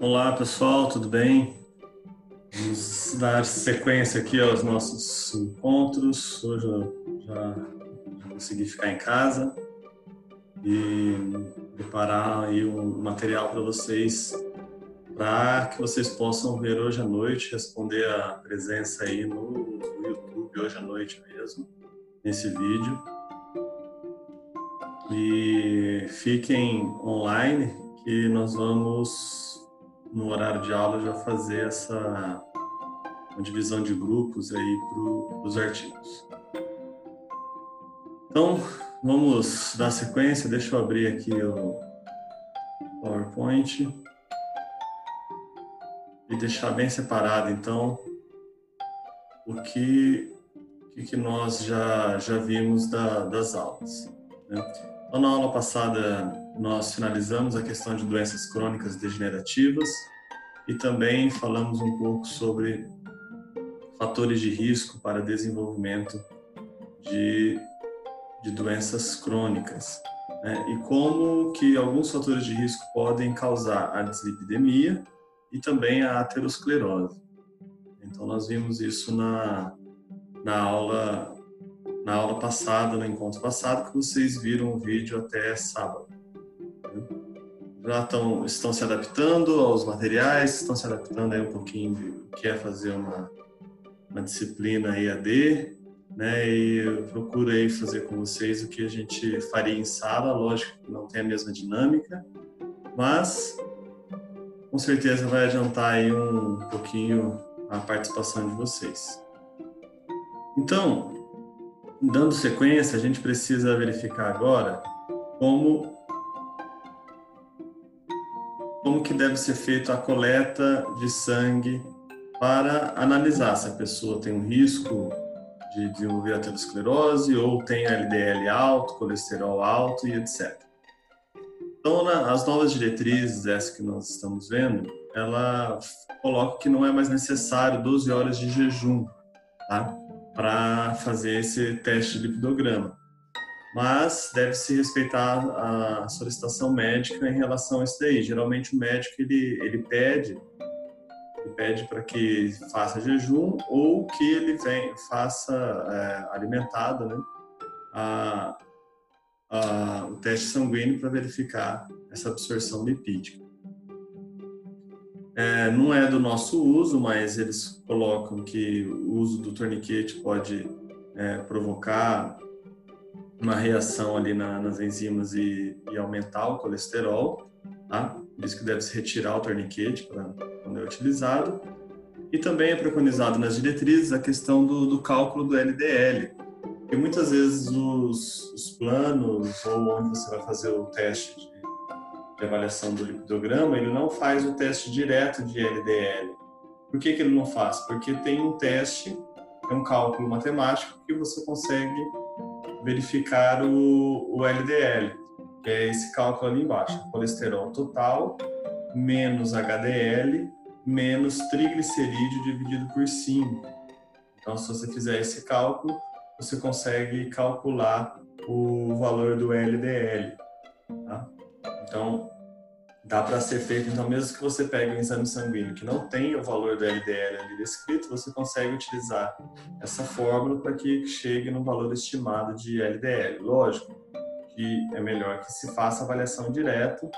Olá pessoal, tudo bem? Vamos dar sequência aqui aos nossos encontros. Hoje eu já, já consegui ficar em casa e preparar aí um material para vocês, para que vocês possam ver hoje à noite, responder a presença aí no, no YouTube hoje à noite mesmo, nesse vídeo. E fiquem online que nós vamos no horário de aula já fazer essa divisão de grupos aí para os artigos. Então, vamos dar sequência. Deixa eu abrir aqui o PowerPoint e deixar bem separado, então, o que, o que nós já, já vimos da, das aulas. Né? Então, na aula passada, nós finalizamos a questão de doenças crônicas degenerativas e também falamos um pouco sobre fatores de risco para desenvolvimento de, de doenças crônicas né? e como que alguns fatores de risco podem causar a dislipidemia e também a aterosclerose. Então nós vimos isso na, na aula na aula passada, no encontro passado, que vocês viram o vídeo até sábado. Já estão, estão se adaptando aos materiais, estão se adaptando aí um pouquinho do que é fazer uma, uma disciplina EAD, né? E eu procuro aí fazer com vocês o que a gente faria em sala, lógico que não tem a mesma dinâmica, mas com certeza vai adiantar aí um pouquinho a participação de vocês. Então, dando sequência, a gente precisa verificar agora como como que deve ser feita a coleta de sangue para analisar se a pessoa tem um risco de desenvolver aterosclerose ou tem LDL alto, colesterol alto e etc. Então, as novas diretrizes, essa que nós estamos vendo, ela coloca que não é mais necessário 12 horas de jejum, tá? para fazer esse teste de lipidograma. Mas deve-se respeitar a solicitação médica em relação a isso daí. Geralmente o médico ele, ele pede ele pede para que faça jejum ou que ele vem, faça é, alimentado né, a, a, o teste sanguíneo para verificar essa absorção lipídica. É, não é do nosso uso, mas eles colocam que o uso do torniquete pode é, provocar uma reação ali na, nas enzimas e, e, aumentar o colesterol, tá? Por isso que deve se retirar o torniquete pra, quando é utilizado. E também é preconizado nas diretrizes a questão do, do cálculo do LDL, porque muitas vezes os, os planos ou onde você vai fazer o teste de de avaliação do lipidograma, ele não faz o teste direto de LDL. Por que, que ele não faz? Porque tem um teste, é um cálculo matemático que você consegue verificar o, o LDL, que é esse cálculo ali embaixo, colesterol total menos HDL menos triglicerídeo dividido por 5. Então, se você fizer esse cálculo, você consegue calcular o valor do LDL. Tá? Então, dá para ser feito, então mesmo que você pegue um exame sanguíneo que não tenha o valor do LDL ali descrito, você consegue utilizar essa fórmula para que chegue no valor estimado de LDL. Lógico que é melhor que se faça avaliação direta,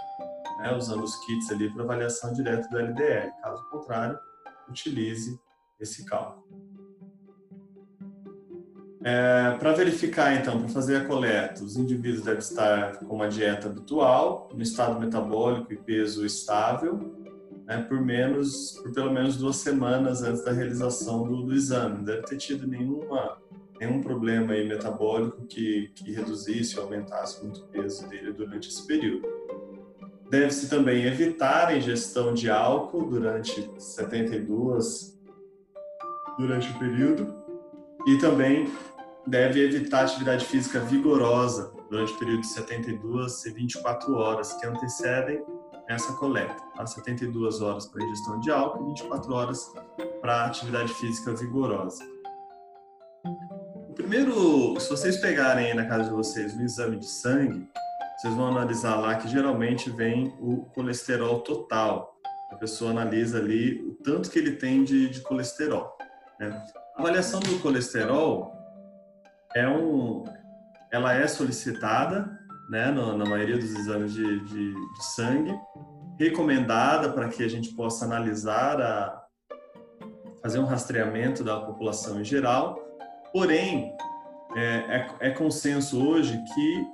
né, usando os kits ali para avaliação direta do LDL. Caso contrário, utilize esse cálculo. É, para verificar, então, para fazer a coleta, os indivíduos devem estar com uma dieta habitual, no estado metabólico e peso estável, né, por menos, por pelo menos duas semanas antes da realização do, do exame. Não deve ter tido nenhuma, nenhum problema aí metabólico que, que reduzisse ou aumentasse muito o peso dele durante esse período. Deve-se também evitar a ingestão de álcool durante 72 durante o período e também deve evitar atividade física vigorosa durante o período de 72 e 24 horas que antecedem essa coleta. Tá? 72 horas para ingestão de álcool e 24 horas para atividade física vigorosa. O primeiro, se vocês pegarem aí na casa de vocês o exame de sangue, vocês vão analisar lá que geralmente vem o colesterol total. A pessoa analisa ali o tanto que ele tem de, de colesterol. Né? A avaliação do colesterol é um, ela é solicitada, né, no, na maioria dos exames de, de, de sangue, recomendada para que a gente possa analisar a fazer um rastreamento da população em geral. Porém, é, é, é consenso hoje que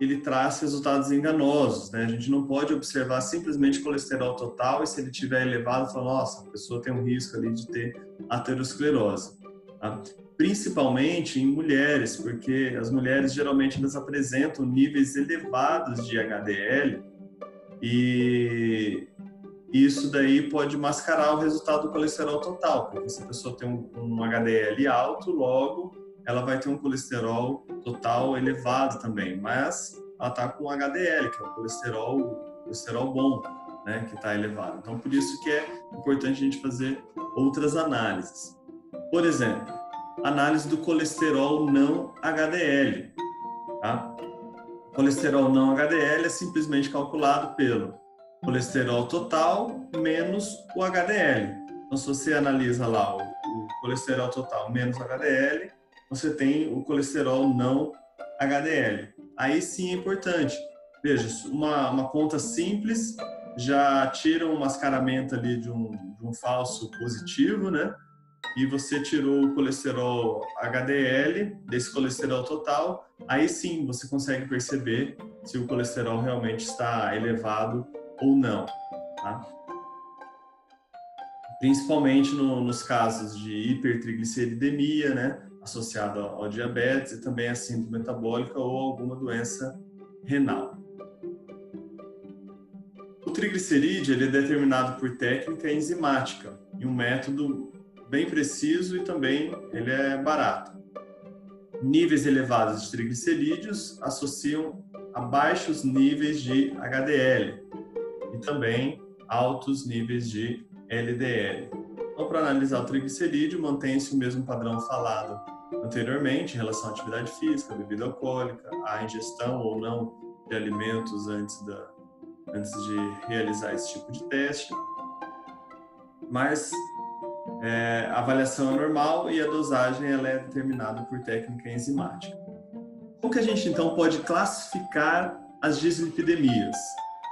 ele traz resultados enganosos, né? A gente não pode observar simplesmente colesterol total e se ele tiver elevado, falar, nossa, a pessoa tem um risco ali de ter aterosclerose. Tá? Principalmente em mulheres, porque as mulheres geralmente elas apresentam níveis elevados de HDL e isso daí pode mascarar o resultado do colesterol total, porque se a pessoa tem um, um HDL alto, logo ela vai ter um colesterol total elevado também, mas ela está com HDL, que é o colesterol, colesterol bom, né, que está elevado. Então, por isso que é importante a gente fazer outras análises. Por exemplo, análise do colesterol não HDL. Tá? O colesterol não HDL é simplesmente calculado pelo colesterol total menos o HDL. Então, se você analisa lá o, o colesterol total menos HDL, você tem o colesterol não HDL. Aí sim é importante. Veja, uma, uma conta simples já tira um mascaramento ali de um, de um falso positivo, né? E você tirou o colesterol HDL desse colesterol total, aí sim você consegue perceber se o colesterol realmente está elevado ou não. Tá? Principalmente no, nos casos de hipertrigliceridemia, né? associada ao diabetes e também a síndrome metabólica ou alguma doença renal. O triglicerídeo ele é determinado por técnica enzimática e um método bem preciso e também ele é barato. Níveis elevados de triglicerídeos associam a baixos níveis de HDL e também altos níveis de LDL. Então, para analisar o triglicerídeo, mantém-se o mesmo padrão falado anteriormente em relação à atividade física, bebida alcoólica, a ingestão ou não de alimentos antes, da, antes de realizar esse tipo de teste. Mas é, a avaliação é normal e a dosagem ela é determinada por técnica enzimática. Como que a gente então pode classificar as dislipidemias?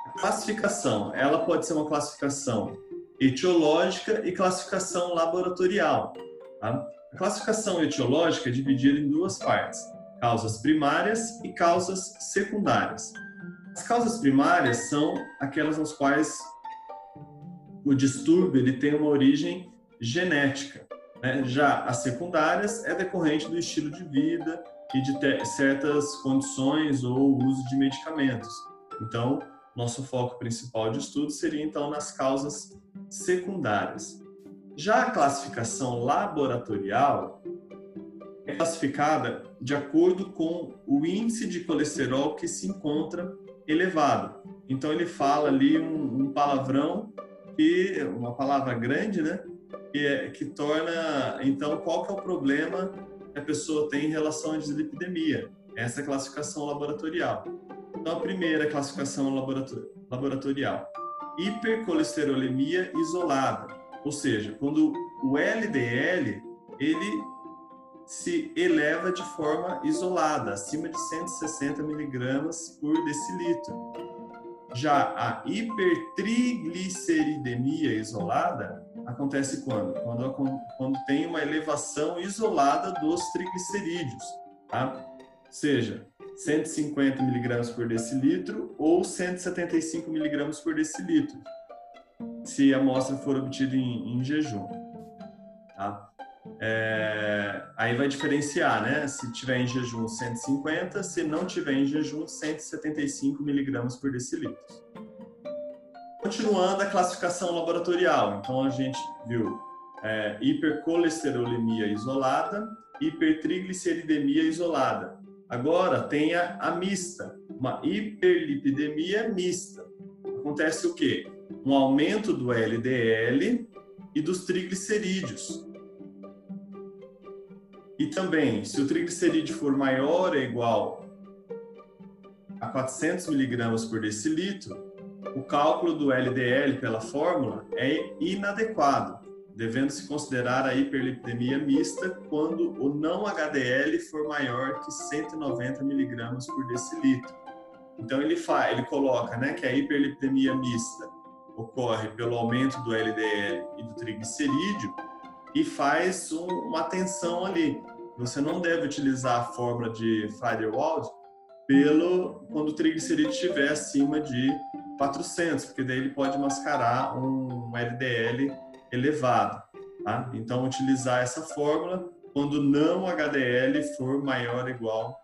A classificação, ela pode ser uma classificação etiológica e classificação laboratorial. Tá? A classificação etiológica é dividida em duas partes: causas primárias e causas secundárias. As causas primárias são aquelas nas quais o distúrbio ele tem uma origem genética. Né? Já as secundárias é decorrente do estilo de vida e de certas condições ou uso de medicamentos. Então, nosso foco principal de estudo seria então nas causas secundárias. Já a classificação laboratorial é classificada de acordo com o índice de colesterol que se encontra elevado. Então ele fala ali um, um palavrão que uma palavra grande, né? Que, é, que torna então qual que é o problema que a pessoa tem em relação à dislipidemia. Essa é classificação laboratorial. Então a primeira classificação laboratorial, hipercolesterolemia isolada ou seja, quando o LDL ele se eleva de forma isolada, acima de 160 miligramas por decilitro. Já a hipertrigliceridemia isolada acontece quando? Quando, quando tem uma elevação isolada dos triglicerídeos, tá? Seja 150 miligramas por decilitro ou 175 miligramas por decilitro se a amostra for obtida em, em jejum. Tá? É, aí vai diferenciar, né? Se tiver em jejum 150, se não tiver em jejum 175 miligramas por decilitro. Continuando a classificação laboratorial, então a gente viu é, hipercolesterolemia isolada, hipertrigliceridemia isolada. Agora tem a, a mista, uma hiperlipidemia mista. Acontece o quê? um aumento do LDL e dos triglicerídeos. E também, se o triglicerídeo for maior ou igual a 400 miligramas por decilitro, o cálculo do LDL pela fórmula é inadequado, devendo-se considerar a hiperlipidemia mista quando o não HDL for maior que 190 miligramas por decilitro. Então ele faz, ele coloca, né, que a hiperlipidemia mista ocorre pelo aumento do LDL e do triglicerídeo e faz um, uma tensão ali. Você não deve utilizar a fórmula de Friedewald pelo quando o triglicerídeo estiver acima de 400, porque daí ele pode mascarar um LDL elevado. Tá? Então, utilizar essa fórmula quando não HDL for maior ou igual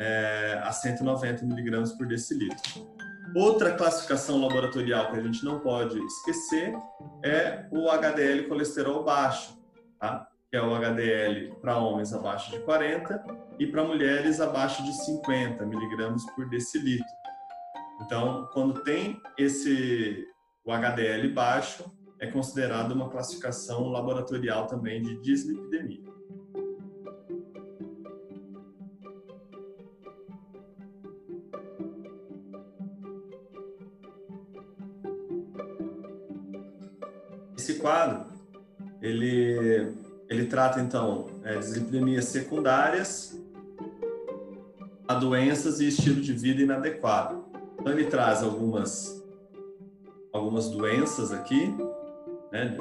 é, a 190 miligramas por decilitro. Outra classificação laboratorial que a gente não pode esquecer é o HDL colesterol baixo, tá? que é o HDL para homens abaixo de 40 e para mulheres abaixo de 50 miligramas por decilitro. Então, quando tem esse o HDL baixo, é considerado uma classificação laboratorial também de dislipidemia. Esse quadro, ele, ele trata então é, dislipidemias secundárias a doenças e estilo de vida inadequado. Então ele traz algumas algumas doenças aqui, né?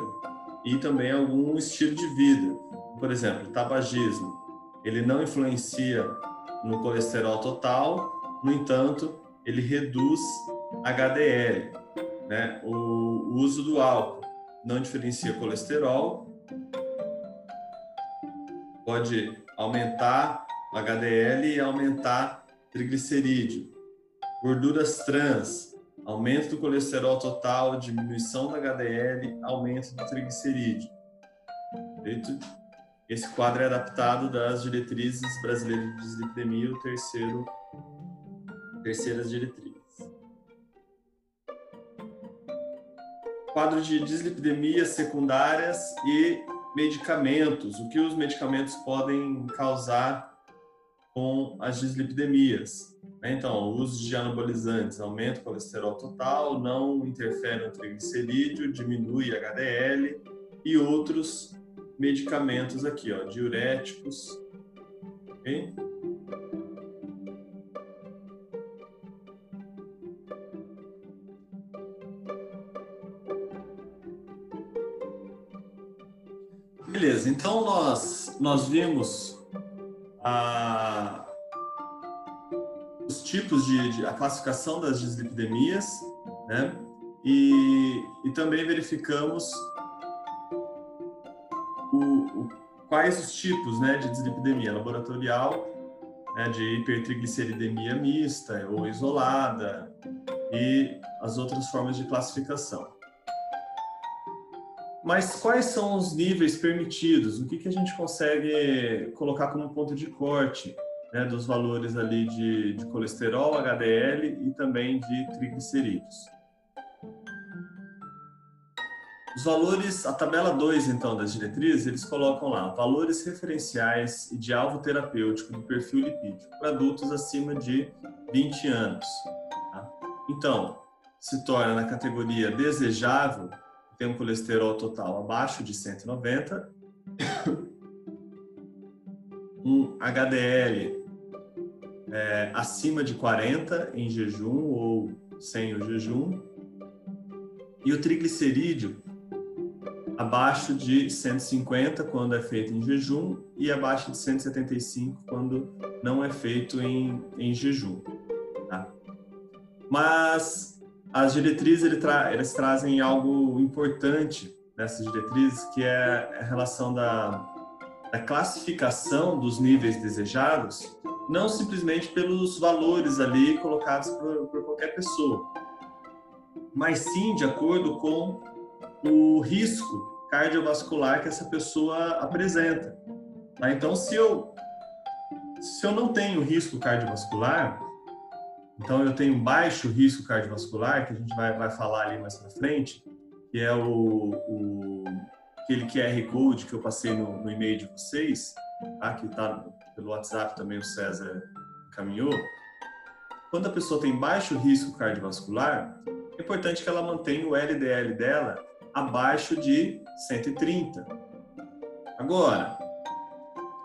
E também algum estilo de vida. Por exemplo, tabagismo. Ele não influencia no colesterol total, no entanto, ele reduz HDL, né? O uso do álcool não diferencia colesterol, pode aumentar HDL e aumentar triglicerídeo. Gorduras trans, aumento do colesterol total, diminuição da HDL, aumento do triglicerídeo. Esse quadro é adaptado das diretrizes brasileiras de dislipidemia, o terceiro, terceiras diretrizes. Quadro de dislipidemias secundárias e medicamentos. O que os medicamentos podem causar com as dislipidemias. Né? Então, o uso de anabolizantes aumenta o colesterol total, não interfere no triglicerídeo, diminui HDL e outros medicamentos aqui, ó, diuréticos, ok? Beleza, então nós, nós vimos a, tipos de, de, a classificação das dislipidemias, né? E, e também verificamos o, o, quais os tipos, né, de dislipidemia laboratorial, né, de hipertrigliceridemia mista ou isolada e as outras formas de classificação. Mas quais são os níveis permitidos? O que, que a gente consegue colocar como ponto de corte né, dos valores ali de, de colesterol, HDL e também de triglicerídeos? Os valores, a tabela 2, então, das diretrizes, eles colocam lá valores referenciais e de alvo terapêutico do perfil lipídico para adultos acima de 20 anos. Tá? Então, se torna na categoria desejável tem um colesterol total abaixo de 190, um HDL é, acima de 40 em jejum ou sem o jejum, e o triglicerídeo abaixo de 150 quando é feito em jejum e abaixo de 175 quando não é feito em, em jejum. Tá? Mas as diretrizes ele tra eles trazem algo importante nessas diretrizes, que é a relação da, da classificação dos níveis desejados, não simplesmente pelos valores ali colocados por, por qualquer pessoa, mas sim de acordo com o risco cardiovascular que essa pessoa apresenta. Tá? Então, se eu, se eu não tenho risco cardiovascular, então, eu tenho baixo risco cardiovascular, que a gente vai, vai falar ali mais para frente, que é o, o, aquele QR Code que eu passei no, no e-mail de vocês, tá? que está pelo WhatsApp também o César encaminhou. quando a pessoa tem baixo risco cardiovascular, é importante que ela mantenha o LDL dela abaixo de 130. Agora,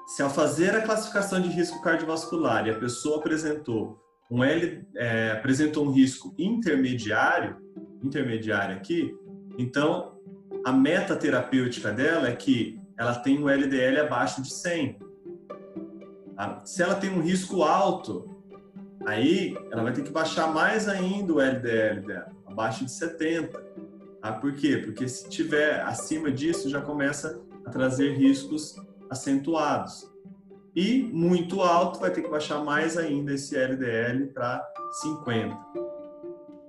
se ao fazer a classificação de risco cardiovascular e a pessoa apresentou um L, é, apresentou um risco intermediário, intermediário aqui, então a meta terapêutica dela é que ela tem um LDL abaixo de 100. Se ela tem um risco alto, aí ela vai ter que baixar mais ainda o LDL dela, abaixo de 70. Tá? Por quê? Porque se tiver acima disso, já começa a trazer riscos acentuados. E muito alto, vai ter que baixar mais ainda esse LDL para 50.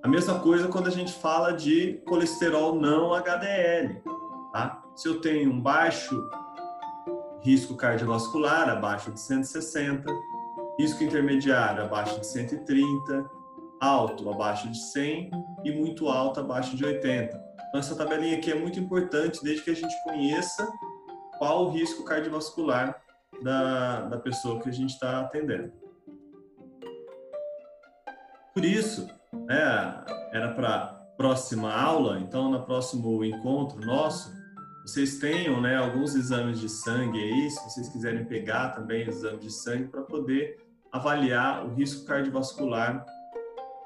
A mesma coisa quando a gente fala de colesterol não HDL. Tá? Se eu tenho um baixo risco cardiovascular, abaixo de 160, risco intermediário, abaixo de 130, alto, abaixo de 100 e muito alto, abaixo de 80. Então, essa tabelinha aqui é muito importante desde que a gente conheça qual o risco cardiovascular da, da pessoa que a gente está atendendo. Por isso, né, era para próxima aula, então no próximo encontro nosso, vocês tenham né, alguns exames de sangue aí, se vocês quiserem pegar também exames de sangue para poder avaliar o risco cardiovascular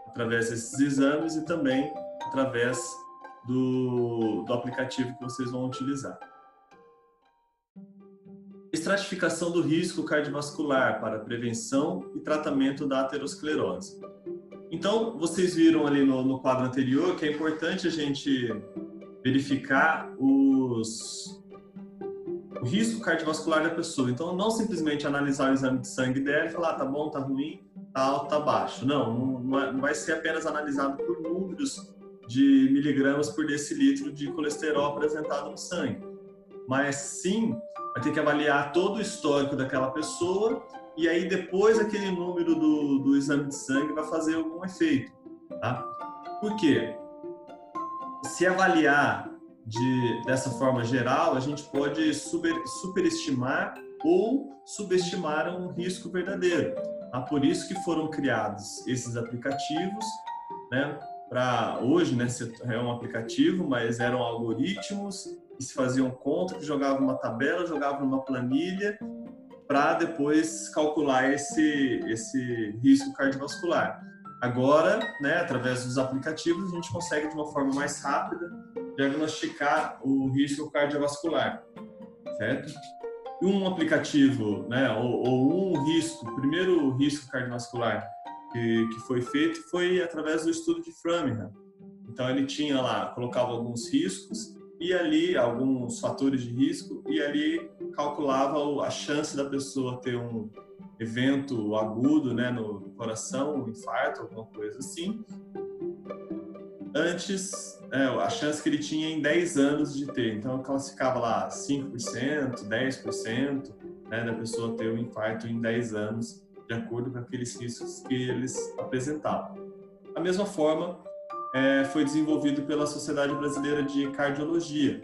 através desses exames e também através do, do aplicativo que vocês vão utilizar. Estratificação do risco cardiovascular para prevenção e tratamento da aterosclerose. Então, vocês viram ali no, no quadro anterior que é importante a gente verificar os, o risco cardiovascular da pessoa. Então, não simplesmente analisar o exame de sangue dela e falar, ah, tá bom, tá ruim, tá alto, tá baixo. Não, não, é, vai ser apenas analisado por números de miligramas por decilitro de colesterol apresentado no sangue. Mas sim, vai ter que avaliar todo o histórico daquela pessoa e aí depois aquele número do, do exame de sangue vai fazer algum efeito. Tá? Por quê? Se avaliar de, dessa forma geral, a gente pode super, superestimar ou subestimar um risco verdadeiro. Tá? Por isso que foram criados esses aplicativos, né? Para hoje, né, é um aplicativo, mas eram algoritmos que se faziam conta, que jogavam uma tabela, jogavam uma planilha para depois calcular esse esse risco cardiovascular. Agora, né, através dos aplicativos, a gente consegue de uma forma mais rápida diagnosticar o risco cardiovascular, certo? um aplicativo, né, ou, ou, um risco, o primeiro risco cardiovascular que, que foi feito foi através do estudo de Framingham. Então ele tinha lá, colocava alguns riscos e ali alguns fatores de risco e ali calculava a chance da pessoa ter um evento agudo, né, no coração, um infarto, alguma coisa assim. Antes é, a chance que ele tinha em 10 anos de ter. Então, eu classificava lá 5%, 10% né, da pessoa ter um infarto em 10 anos, de acordo com aqueles riscos que eles apresentavam. Da mesma forma, é, foi desenvolvido pela Sociedade Brasileira de Cardiologia.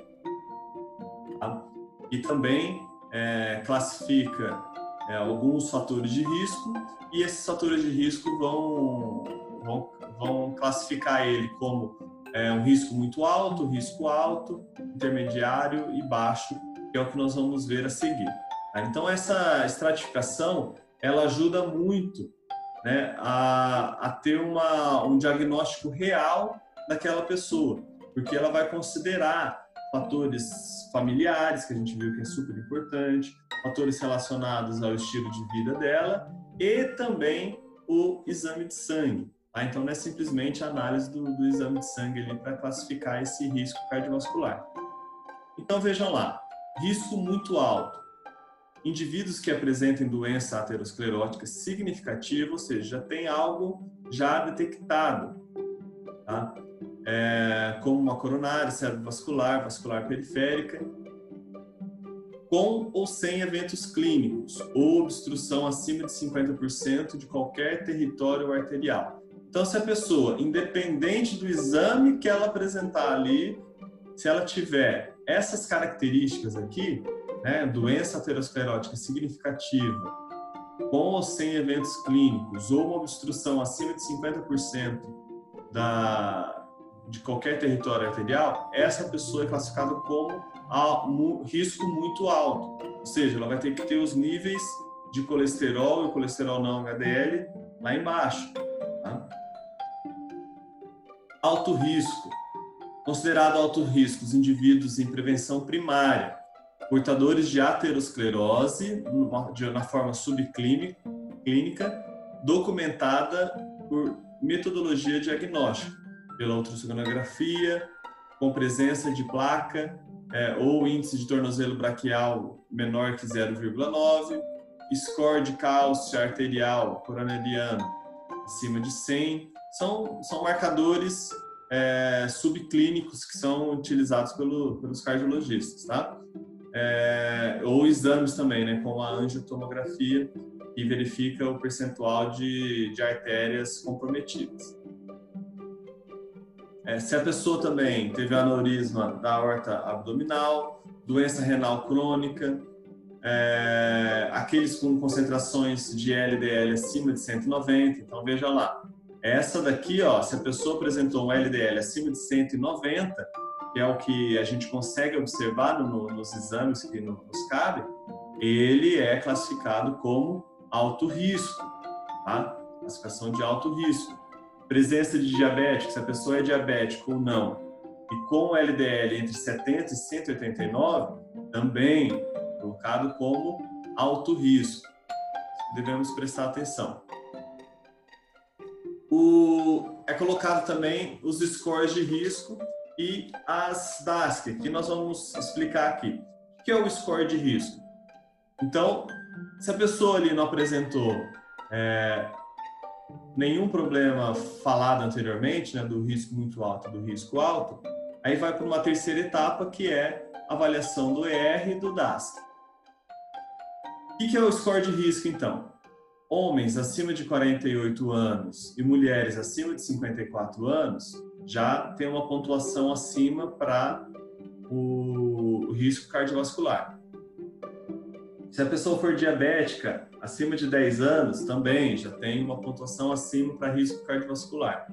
Tá? E também é, classifica é, alguns fatores de risco, e esses fatores de risco vão, vão, vão classificar ele como é, um risco muito alto, risco alto, intermediário e baixo, que é o que nós vamos ver a seguir. Tá? Então, essa estratificação, ela ajuda muito né, a, a ter uma, um diagnóstico real daquela pessoa, porque ela vai considerar fatores familiares, que a gente viu que é super importante, fatores relacionados ao estilo de vida dela e também o exame de sangue. Tá? Então, não é simplesmente a análise do, do exame de sangue ali para classificar esse risco cardiovascular. Então, vejam lá, risco muito alto. Indivíduos que apresentem doença aterosclerótica significativa, ou seja, já tem algo já detectado, tá? É, como uma coronária, cerebrovascular, vascular periférica, com ou sem eventos clínicos, ou obstrução acima de 50% de qualquer território arterial. Então, se a pessoa, independente do exame que ela apresentar ali, se ela tiver essas características aqui, né, doença aterosclerótica significativa, com ou sem eventos clínicos, ou uma obstrução acima de 50% da, de qualquer território arterial, essa pessoa é classificada como a, risco muito alto. Ou seja, ela vai ter que ter os níveis de colesterol e colesterol não HDL lá embaixo. Tá? Alto risco. Considerado alto risco os indivíduos em prevenção primária, portadores de aterosclerose na forma subclínica, documentada por metodologia diagnóstica, pela ultrassonografia, com presença de placa é, ou índice de tornozelo braquial menor que 0,9, score de cálcio arterial coronariano acima de 100, são, são marcadores é, subclínicos que são utilizados pelo, pelos cardiologistas, tá? É, ou exames também, né, como a angiotomografia, que verifica o percentual de, de artérias comprometidas. É, se a pessoa também teve aneurisma da aorta abdominal, doença renal crônica, é, aqueles com concentrações de LDL acima de 190, então veja lá, essa daqui, ó, se a pessoa apresentou um LDL acima de 190, que é o que a gente consegue observar no, nos exames que nos cabe, ele é classificado como alto risco, tá? Classificação de alto risco. Presença de diabético, se a pessoa é diabética ou não, e com LDL entre 70 e 189, também colocado como alto risco. Devemos prestar atenção. O, é colocado também os scores de risco e as DASC, que nós vamos explicar aqui. O que é o score de risco? Então, se a pessoa ali não apresentou é, nenhum problema falado anteriormente, né, do risco muito alto do risco alto, aí vai para uma terceira etapa que é a avaliação do ER e do DASC. O que é o score de risco, então? homens acima de 48 anos e mulheres acima de 54 anos já tem uma pontuação acima para o risco cardiovascular. Se a pessoa for diabética acima de 10 anos, também já tem uma pontuação acima para risco cardiovascular.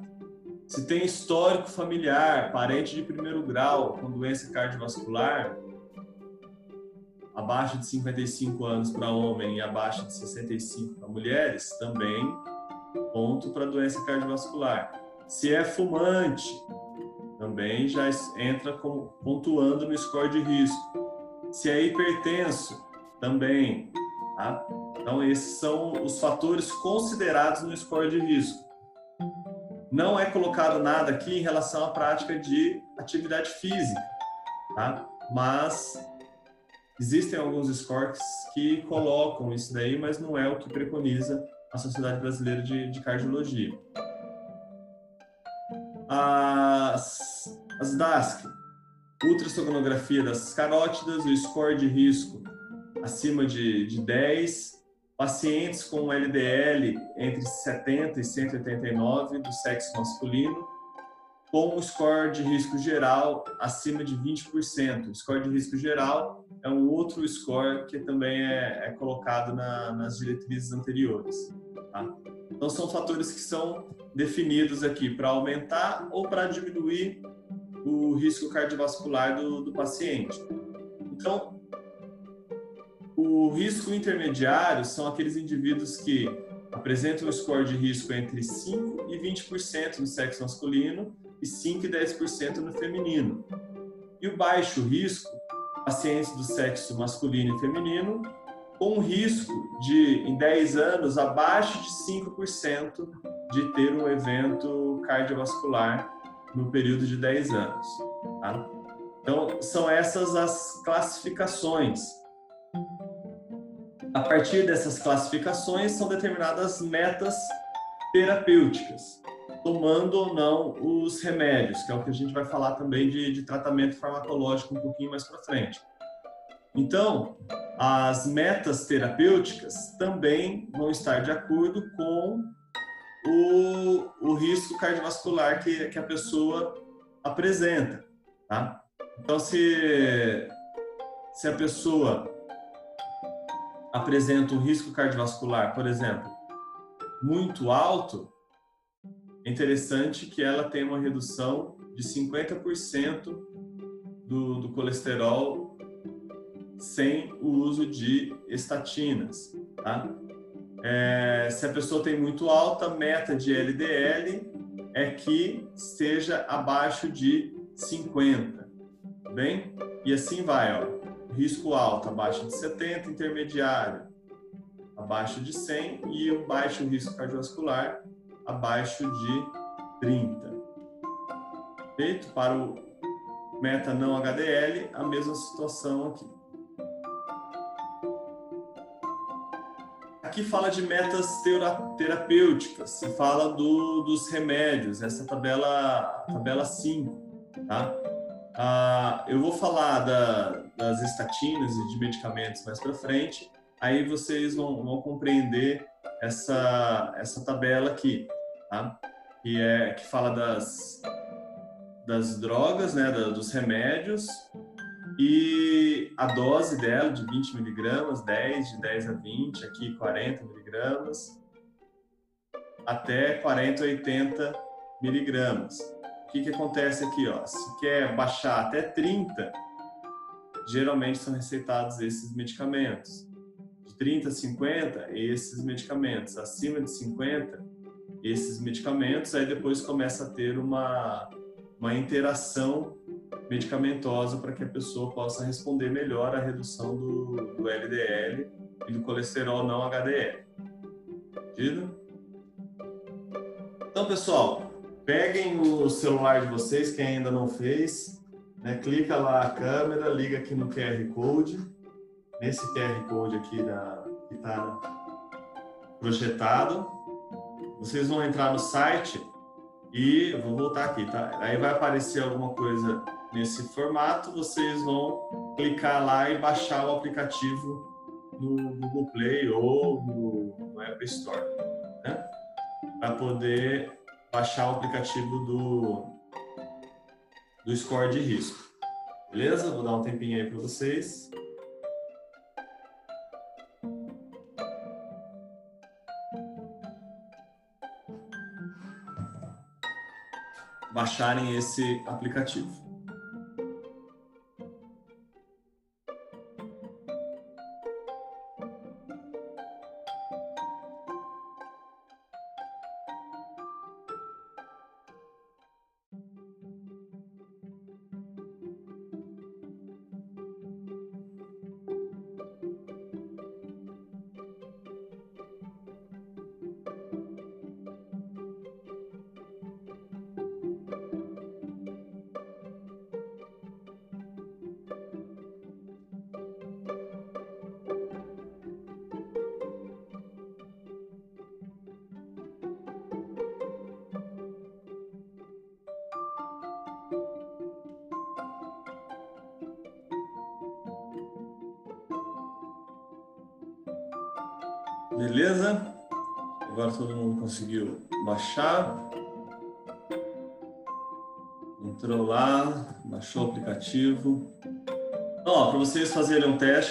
Se tem histórico familiar, parente de primeiro grau com doença cardiovascular, abaixo de 55 anos para homem e abaixo de 65 para mulheres, também ponto para doença cardiovascular. Se é fumante, também já entra como, pontuando no score de risco. Se é hipertenso, também. Tá? Então, esses são os fatores considerados no score de risco. Não é colocado nada aqui em relação à prática de atividade física, tá? mas Existem alguns scores que colocam isso daí, mas não é o que preconiza a Sociedade Brasileira de, de Cardiologia. As, as DASC, ultrassonografia das carótidas, o score de risco acima de, de 10, pacientes com LDL entre 70 e 189 do sexo masculino, com o score de risco geral acima de 20%. O score de risco geral é um outro score que também é, é colocado na, nas diretrizes anteriores. Tá? Então, são fatores que são definidos aqui para aumentar ou para diminuir o risco cardiovascular do, do paciente. Então, o risco intermediário são aqueles indivíduos que apresentam um score de risco entre 5 e 20% no sexo masculino e 5 e 10% no feminino. E o baixo risco, pacientes do sexo masculino e feminino, com risco de, em 10 anos, abaixo de 5% de ter um evento cardiovascular no período de 10 anos. Tá? Então, são essas as classificações. A partir dessas classificações, são determinadas metas terapêuticas tomando ou não os remédios, que é o que a gente vai falar também de, de tratamento farmacológico um pouquinho mais para frente. Então, as metas terapêuticas também vão estar de acordo com o, o risco cardiovascular que, que a pessoa apresenta, tá? Então, se, se a pessoa apresenta um risco cardiovascular, por exemplo, muito alto, é interessante que ela tenha uma redução de 50% do, do colesterol sem o uso de estatinas. Tá? É, se a pessoa tem muito alta, meta de LDL é que seja abaixo de 50, bem? E assim vai, ó. Risco alto, abaixo de 70, intermediário, abaixo de 100 e um baixo risco cardiovascular, abaixo de 30. Feito para o meta não HDL, a mesma situação aqui. Aqui fala de metas terapêuticas, fala do, dos remédios, essa tabela, tabela 5, tá? Ah, eu vou falar da, das estatinas e de medicamentos mais para frente, aí vocês vão, vão compreender essa, essa tabela aqui, tá? Que, é, que fala das, das drogas, né, da, dos remédios, e a dose dela de 20 miligramas, 10, de 10 a 20, aqui 40 miligramas, até 40, 80 miligramas. Que, que acontece aqui? Ó? Se quer baixar até 30, geralmente são receitados esses medicamentos. De 30 a 50, esses medicamentos. Acima de 50, esses medicamentos. Aí depois começa a ter uma, uma interação medicamentosa para que a pessoa possa responder melhor à redução do, do LDL e do colesterol não HDL. Entendido? Então, pessoal, peguem o celular de vocês, quem ainda não fez, né? clica lá a câmera, liga aqui no QR Code, nesse QR Code aqui da, que está projetado. Vocês vão entrar no site e vou voltar aqui, tá? Aí vai aparecer alguma coisa nesse formato, vocês vão clicar lá e baixar o aplicativo no Google Play ou no, no Apple Store, né? Para poder baixar o aplicativo do, do score de risco. Beleza? Vou dar um tempinho aí para vocês. Baixarem esse aplicativo.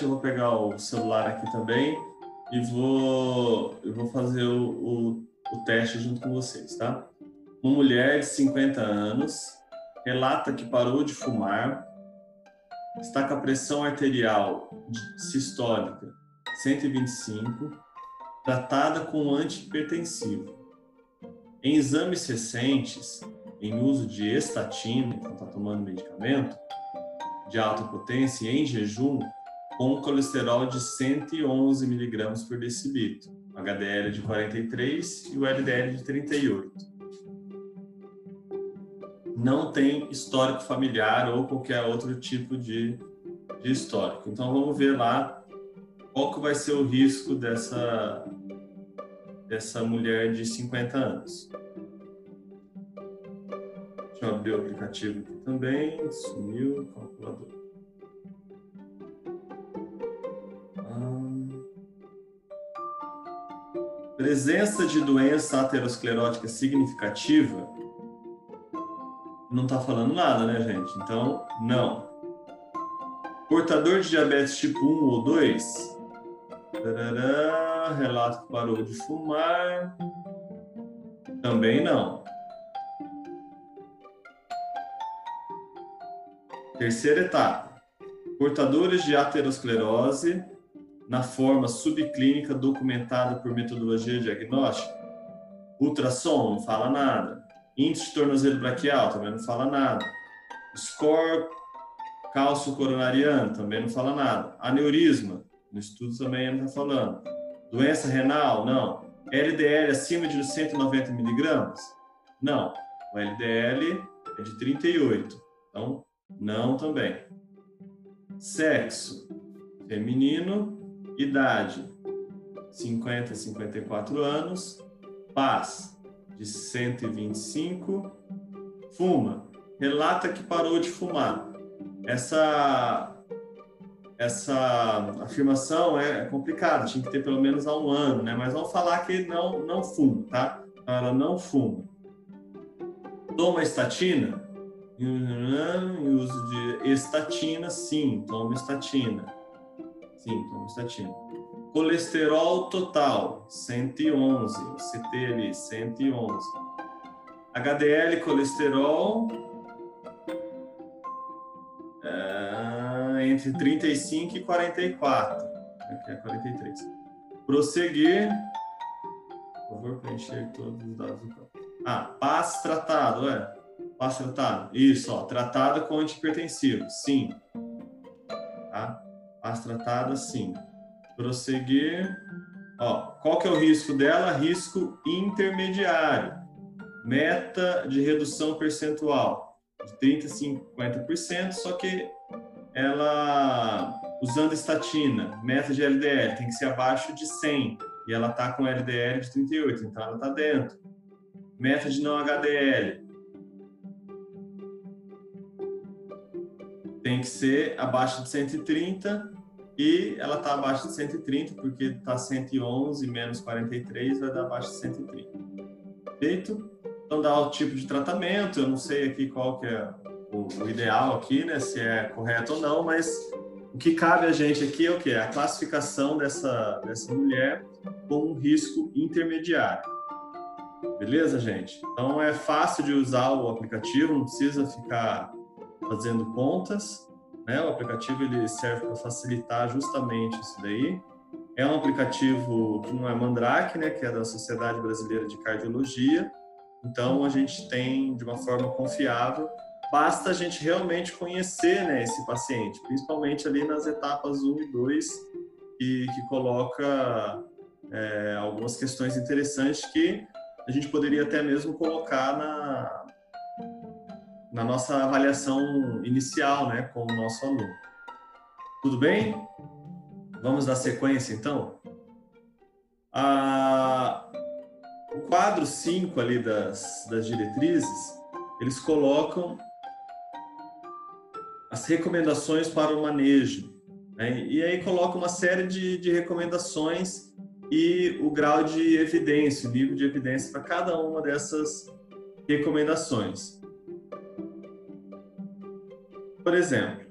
Eu vou pegar o celular aqui também e vou, eu vou fazer o, o, o teste junto com vocês, tá? Uma mulher de 50 anos relata que parou de fumar, está com a pressão arterial sistólica 125 tratada com antihipertensivo. Em exames recentes, em uso de estatina, então está tomando medicamento de alta potência em jejum, com colesterol de 111 miligramas por decilitro, HDL de 43 e o LDL de 38. Não tem histórico familiar ou qualquer outro tipo de, de histórico. Então vamos ver lá qual que vai ser o risco dessa, dessa mulher de 50 anos. Deixa eu abrir o aplicativo aqui também. Sumiu o calculador. Presença de doença aterosclerótica significativa não está falando nada, né, gente? Então, não. Portador de diabetes tipo 1 ou 2 Tarará, relato que parou de fumar. Também não. Terceira etapa. Portadores de aterosclerose na forma subclínica documentada por metodologia diagnóstica. Ultrassom, não fala nada. Índice de tornozelo braquial, também não fala nada. Score cálcio coronariano, também não fala nada. Aneurisma, no estudo também não está falando. Doença renal, não. LDL acima de 190 miligramas? Não. O LDL é de 38. Então, não também. Sexo feminino, idade 50 a 54 anos, paz de 125, fuma, relata que parou de fumar. Essa essa afirmação é complicada, tinha que ter pelo menos há um ano, né? Mas vamos falar que não não fuma, tá? Ela não fuma. Toma estatina? Em uso de estatina, sim, toma estatina. Sim, toma estatina. Colesterol total, 111. O CT ali, 111. HDL colesterol é, entre 35 e 44. Aqui é 43. Prosseguir. Por favor, preencher todos os dados do campo. Ah, PAS tratado, é. PAS tratado. Isso, ó. Tratada com antipertensivo. Sim. Tá? PAS tratada, sim. Prosseguir. Ó, qual que é o risco dela? Risco intermediário. Meta de redução percentual de 30 a 50%, só que ela usando estatina, meta de LDL tem que ser abaixo de 100 e ela está com LDL de 38, então ela está dentro. Meta de não HDL tem que ser abaixo de 130 e ela está abaixo de 130 porque está 111 menos 43 vai dar abaixo de 130. Feito? Então dá o tipo de tratamento, eu não sei aqui qual que é o, o ideal aqui, né, se é correto ou não, mas o que cabe a gente aqui é o que? A classificação dessa, dessa mulher com um risco intermediário. Beleza, gente? Então é fácil de usar o aplicativo, não precisa ficar fazendo contas. Né? O aplicativo ele serve para facilitar justamente isso daí. É um aplicativo que não é Mandrake, né? que é da Sociedade Brasileira de Cardiologia. Então a gente tem de uma forma confiável. Basta a gente realmente conhecer né, esse paciente, principalmente ali nas etapas 1 e 2, que, que coloca é, algumas questões interessantes que a gente poderia até mesmo colocar na, na nossa avaliação inicial, né, com o nosso aluno. Tudo bem? Vamos dar sequência, então? O quadro 5 ali das, das diretrizes, eles colocam as recomendações para o manejo. Né? E aí coloca uma série de, de recomendações e o grau de evidência, o nível de evidência para cada uma dessas recomendações. Por exemplo,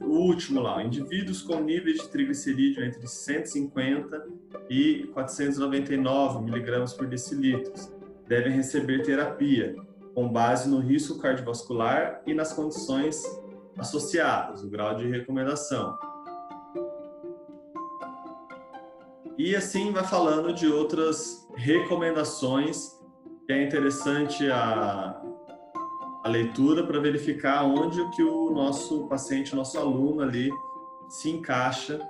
o último lá, indivíduos com níveis de triglicerídeo entre 150 e 499 miligramas por decilitro devem receber terapia com base no risco cardiovascular e nas condições associadas, o grau de recomendação. E assim vai falando de outras recomendações que é interessante a, a leitura para verificar onde que o nosso paciente, nosso aluno ali se encaixa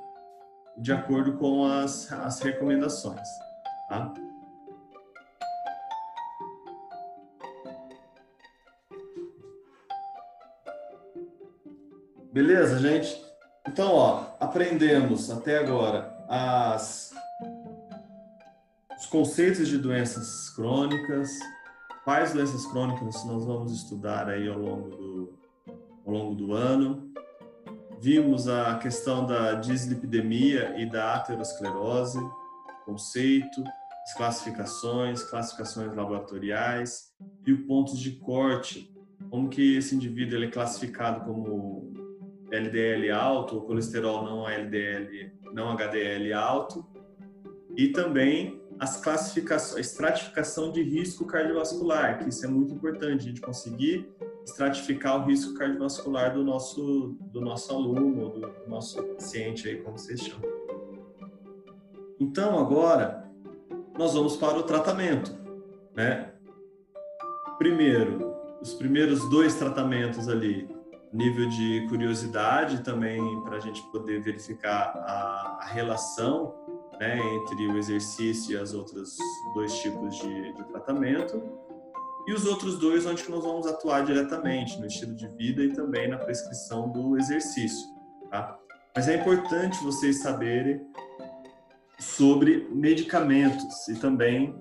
de acordo com as, as recomendações. Tá? Beleza, gente? Então, ó, aprendemos até agora as, os conceitos de doenças crônicas, quais doenças crônicas nós vamos estudar aí ao longo do, ao longo do ano. Vimos a questão da dislipidemia e da aterosclerose, conceito, as classificações, classificações laboratoriais e o ponto de corte, como que esse indivíduo ele é classificado como LDL alto ou colesterol não LDL, não HDL alto e também as classificações, a estratificação de risco cardiovascular, que isso é muito importante, a gente conseguir estratificar o risco cardiovascular do nosso, do nosso aluno, do nosso paciente aí, como vocês chamam. Então, agora, nós vamos para o tratamento, né? Primeiro, os primeiros dois tratamentos ali, nível de curiosidade também para a gente poder verificar a, a relação né, entre o exercício e as outros dois tipos de, de, tratamento e os outros dois onde nós vamos atuar diretamente no estilo de vida e também na prescrição do exercício, tá? Mas é importante vocês saberem sobre medicamentos e também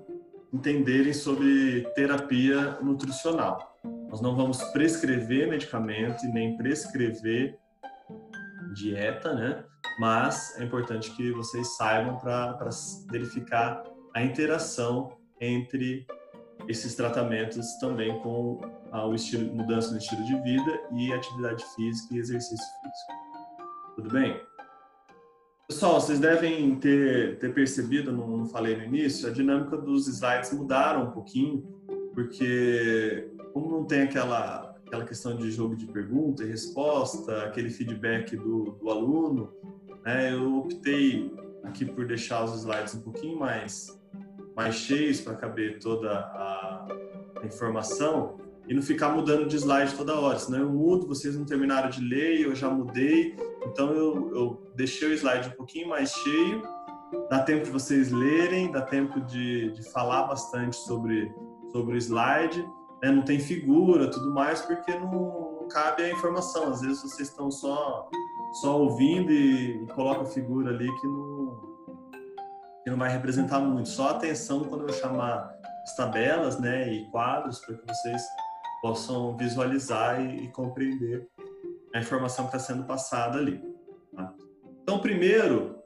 entenderem sobre terapia nutricional. Nós não vamos prescrever medicamento e nem prescrever dieta, né? Mas é importante que vocês saibam para verificar a interação entre esses tratamentos também com o estilo, mudança no estilo de vida e atividade física e exercício físico. Tudo bem? Pessoal, vocês devem ter, ter percebido, não, não falei no início, a dinâmica dos slides mudaram um pouquinho, porque como não tem aquela, aquela questão de jogo de pergunta e resposta, aquele feedback do, do aluno, né, eu optei aqui por deixar os slides um pouquinho mais, mais cheios para caber toda a, a informação e não ficar mudando de slide toda hora, senão eu mudo, vocês não terminaram de ler, eu já mudei, então eu, eu deixei o slide um pouquinho mais cheio, dá tempo de vocês lerem, dá tempo de, de falar bastante sobre, sobre o slide, né? não tem figura, tudo mais, porque não, não, cabe a informação, às vezes vocês estão só, só ouvindo e, e colocam a figura ali que não, que não vai representar muito, só atenção quando eu chamar as tabelas né, e quadros para que vocês possam visualizar e, e compreender a informação que está sendo passada ali. Tá? Então, primeiro,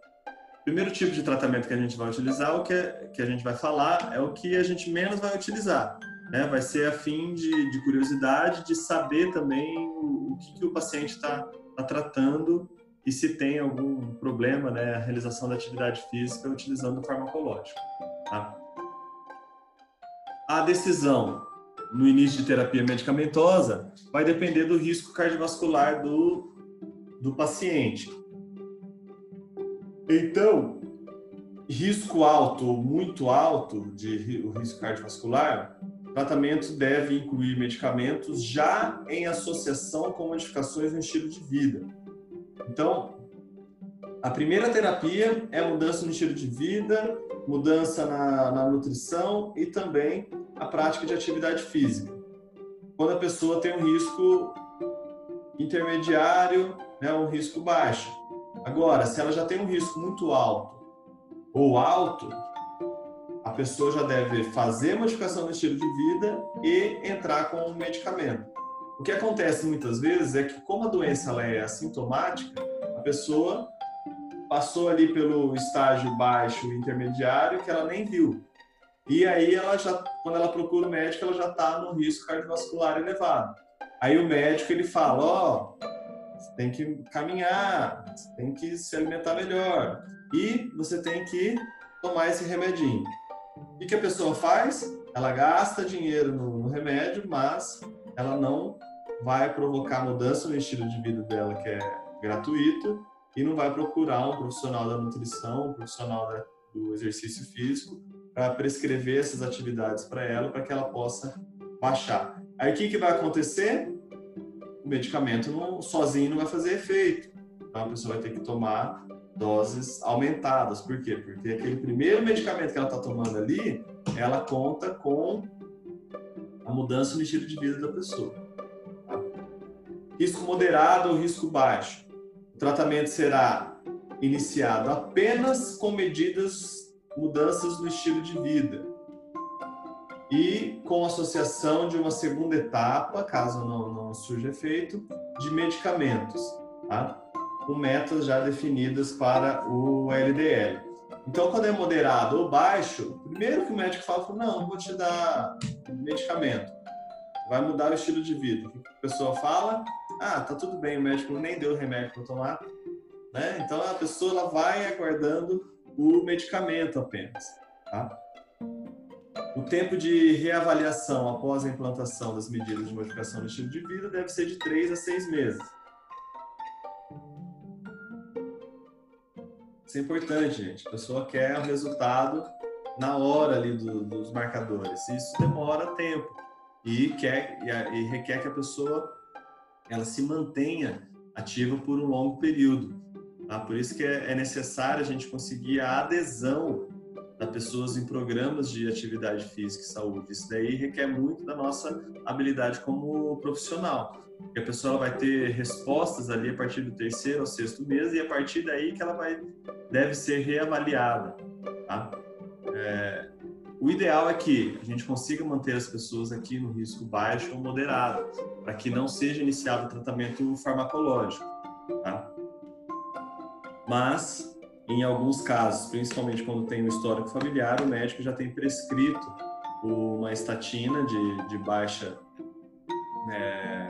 primeiro tipo de tratamento que a gente vai utilizar, o que, é, que a gente vai falar, é o que a gente menos vai utilizar. Né? Vai ser a fim de, de curiosidade, de saber também o, o que, que o paciente está tá tratando e se tem algum problema, né, a realização da atividade física utilizando farmacológico. Tá? A decisão no início de terapia medicamentosa vai depender do risco cardiovascular do, do paciente. Então, risco alto muito alto de o risco cardiovascular, tratamento deve incluir medicamentos já em associação com modificações no estilo de vida. Então, a primeira terapia é mudança no estilo de vida, mudança na, na nutrição e também a prática de atividade física. Quando a pessoa tem um risco intermediário, né, um risco baixo. Agora, se ela já tem um risco muito alto ou alto, a pessoa já deve fazer modificação no estilo de vida e entrar com um medicamento. O que acontece muitas vezes é que, como a doença ela é assintomática, a pessoa passou ali pelo estágio baixo intermediário que ela nem viu. E aí ela já, quando ela procura o médico, ela já está no risco cardiovascular elevado. Aí o médico ele fala, ó, oh, você tem que caminhar, você tem que se alimentar melhor e você tem que tomar esse remedinho. O que, a pessoa faz? Ela gasta dinheiro no, no remédio, mas ela não vai provocar mudança no estilo de vida dela, que é gratuito, e não vai procurar um profissional da nutrição, um profissional da, do exercício físico, para prescrever essas atividades para ela, para que ela possa baixar. Aí o que, que vai acontecer? O medicamento não, sozinho não vai fazer efeito. Então a pessoa vai ter que tomar doses aumentadas. Por quê? Porque aquele primeiro medicamento que ela está tomando ali, ela conta com a mudança no estilo de vida da pessoa. Tá? Risco moderado ou risco baixo. O tratamento será iniciado apenas com medidas mudanças no estilo de vida. E com associação de uma segunda etapa, caso não, não surja efeito, de medicamentos, tá? Com metas já definidas para o LDL. Então, quando é moderado ou baixo, primeiro que o médico fala, não, não vou te dar medicamento, vai mudar o estilo de vida. A pessoa fala? Ah, tá tudo bem, o médico nem deu remédio para tomar. Né? Então, a pessoa ela vai aguardando o medicamento apenas. Tá? O tempo de reavaliação após a implantação das medidas de modificação do estilo de vida deve ser de 3 a 6 meses. Isso é importante, gente. A pessoa quer o resultado na hora ali do, dos marcadores. Isso demora tempo e, quer, e, e requer que a pessoa ela se mantenha ativa por um longo período. Tá? Por isso que é, é necessário a gente conseguir a adesão das pessoas em programas de atividade física e saúde. Isso daí requer muito da nossa habilidade como profissional. Porque a pessoa vai ter respostas ali a partir do terceiro ao sexto mês e a partir daí que ela vai deve ser reavaliada. Tá? É, o ideal é que a gente consiga manter as pessoas aqui no risco baixo ou moderado, para que não seja iniciado o tratamento farmacológico. Tá? Mas, em alguns casos, principalmente quando tem um histórico familiar, o médico já tem prescrito uma estatina de, de baixa é,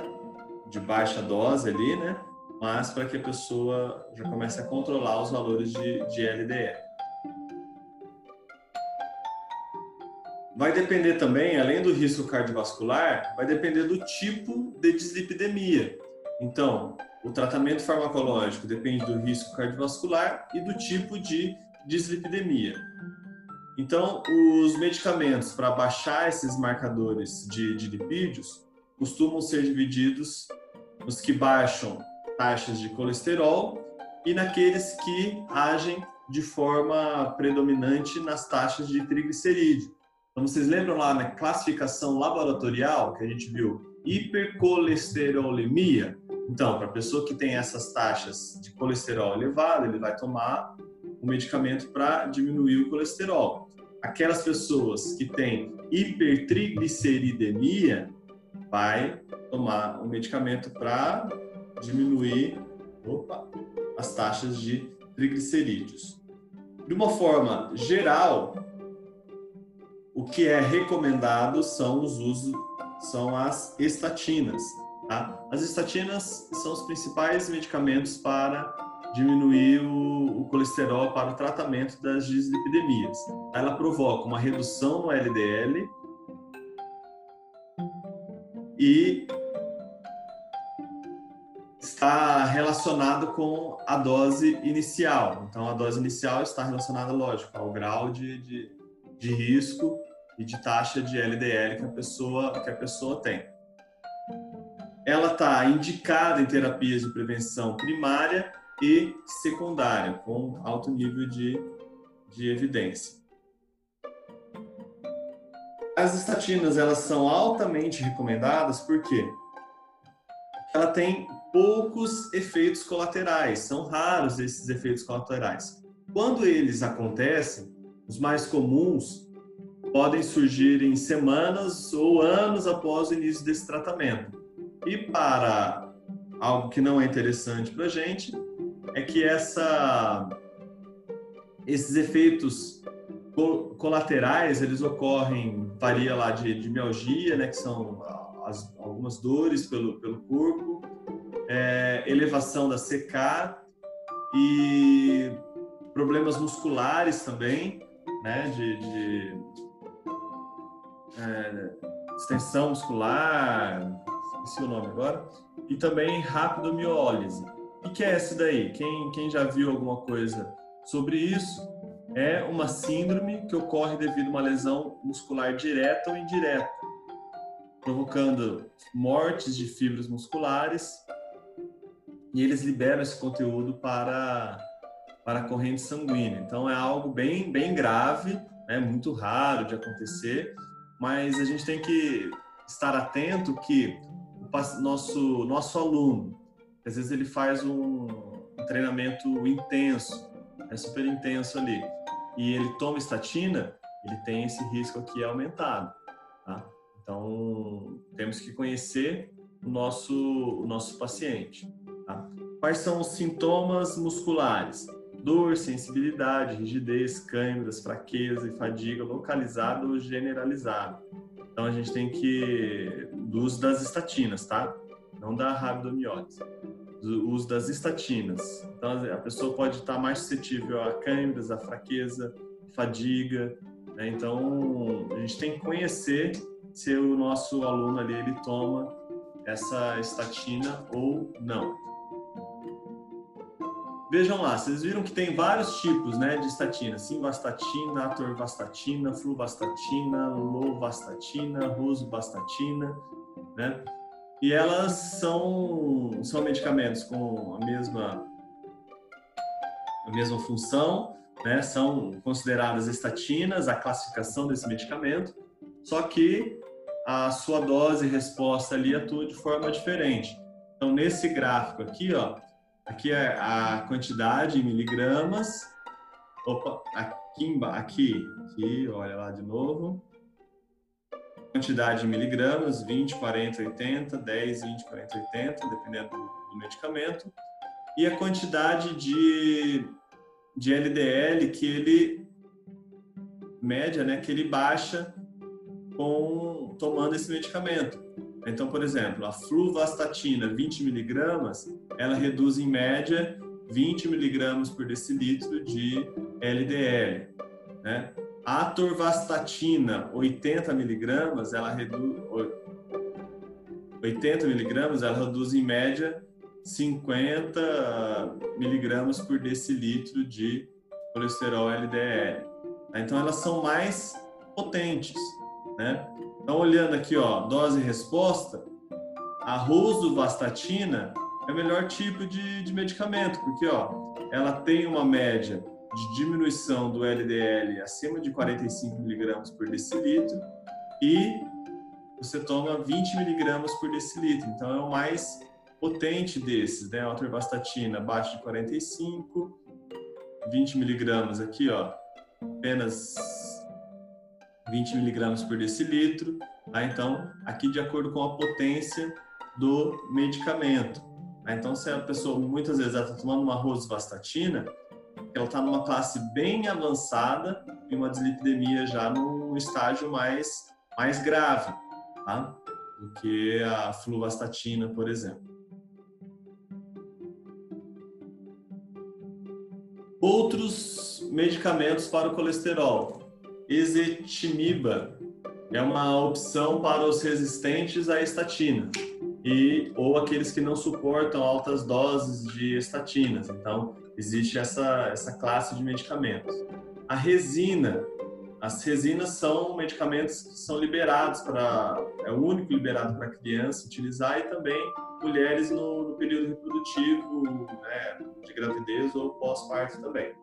de baixa dose ali, né? Mas para que a pessoa já comece a controlar os valores de, de LDL. Vai depender também, além do risco cardiovascular, vai depender do tipo de dislipidemia. Então, o tratamento farmacológico depende do risco cardiovascular e do tipo de dislipidemia. Então, os medicamentos para baixar esses marcadores de, de lipídios costumam ser divididos nos que baixam taxas de colesterol e naqueles que agem de forma predominante nas taxas de triglicerídeo. Então, vocês lembram lá na classificação laboratorial que a gente viu hipercolesterolemia? Então, para a pessoa que tem essas taxas de colesterol elevado, ele vai tomar um medicamento para diminuir o colesterol. Aquelas pessoas que têm hipertrigliceridemia, vai tomar um medicamento para diminuir opa, as taxas de triglicerídeos. De uma forma geral, o que é recomendado são os usos, são as estatinas. Tá? As estatinas são os principais medicamentos para diminuir o, o colesterol para o tratamento das dislipidemias. Ela provoca uma redução no LDL e está relacionado com a dose inicial. Então, a dose inicial está relacionada, lógico, ao grau de, de de risco e de taxa de LDL que a pessoa, que a pessoa tem. Ela está indicada em terapias de prevenção primária e secundária, com alto nível de, de evidência. As estatinas elas são altamente recomendadas porque ela tem poucos efeitos colaterais, são raros esses efeitos colaterais. Quando eles acontecem, os mais comuns podem surgir em semanas ou anos após o início desse tratamento. E para algo que não é interessante para a gente, é que essa, esses efeitos colaterais, eles ocorrem, varia lá de, de mialgia, né, que são as, algumas dores pelo, pelo corpo, é, elevação da CK e problemas musculares também, né, de, de é, extensão muscular, esqueci o nome agora, e também rapidomiólise. O que é esse daí? Quem, quem já viu alguma coisa sobre isso, é uma síndrome que ocorre devido a uma lesão muscular direta ou indireta, provocando mortes de fibras musculares, e eles liberam esse conteúdo para para a corrente sanguínea. Então é algo bem, bem grave, é né? muito raro de acontecer, mas a gente tem que estar atento que nosso, nosso aluno, às vezes ele faz um, um treinamento intenso, é super intenso ali, e ele toma estatina, ele tem esse risco aqui aumentado. Tá? Então, temos que conhecer o nosso, o nosso paciente. Tá? Quais são os sintomas musculares? dor, sensibilidade, rigidez, câimbras, fraqueza e fadiga localizada ou generalizada. Então a gente tem que do uso das estatinas, tá? Não da rabdomiólise. do uso das estatinas. Então, a pessoa pode estar mais suscetível a câimbras, a fraqueza, fadiga. Né? Então, a gente tem que conhecer se o nosso aluno ali ele toma essa estatina ou não. Vejam lá, vocês viram que tem vários tipos né, de estatina. Simvastatina, atorvastatina, fluvastatina, lovastatina, rosuvastatina, né? E elas são, são medicamentos com a mesma, a mesma função, né? São consideradas estatinas, a classificação desse medicamento, só que a sua dose resposta ali atua de forma diferente. Então, nesse gráfico aqui, ó, Aqui é a quantidade em miligramas. Opa, aqui, aqui, aqui, olha lá de novo. Quantidade em miligramas, 20, 40, 80, 10, 20, 40, 80, dependendo do, medicamento. E a quantidade de, de LDL que ele, média, né, que ele baixa com tomando esse medicamento. Então, por exemplo, a fluvastatina 20 miligramas, ela reduz em média 20 miligramas por decilitro de LDL, né? A atorvastatina 80 miligramas, ela reduz 80 miligramas, ela reduz em média 50 miligramas por decilitro de colesterol LDL. Então elas são mais potentes, né? Então, olhando aqui, ó, dose e resposta, a rosuvastatina é o melhor tipo de, de medicamento, porque ó, ela tem uma média de diminuição do LDL acima de 45 miligramas por decilitro e você toma 20 miligramas por decilitro. Então, é o mais potente desses, né? A abaixo de 45, 20 miligramas aqui, ó, apenas 20 miligramas por decilitro. Tá? Então, aqui de acordo com a potência do medicamento. Tá? Então, se a pessoa muitas vezes está tomando uma rosuvastatina, ela está numa classe bem avançada e uma dislipidemia já num estágio mais, mais grave tá? do que a fluvastatina, por exemplo. Outros medicamentos para o colesterol ezetimiba é uma opção para os resistentes à estatina e ou aqueles que não suportam altas doses de estatinas. Então, existe essa essa classe de medicamentos. A resina, as resinas são medicamentos que são liberados para é o único liberado para criança utilizar e também mulheres no, no período reprodutivo, né, de gravidez ou pós-parto também.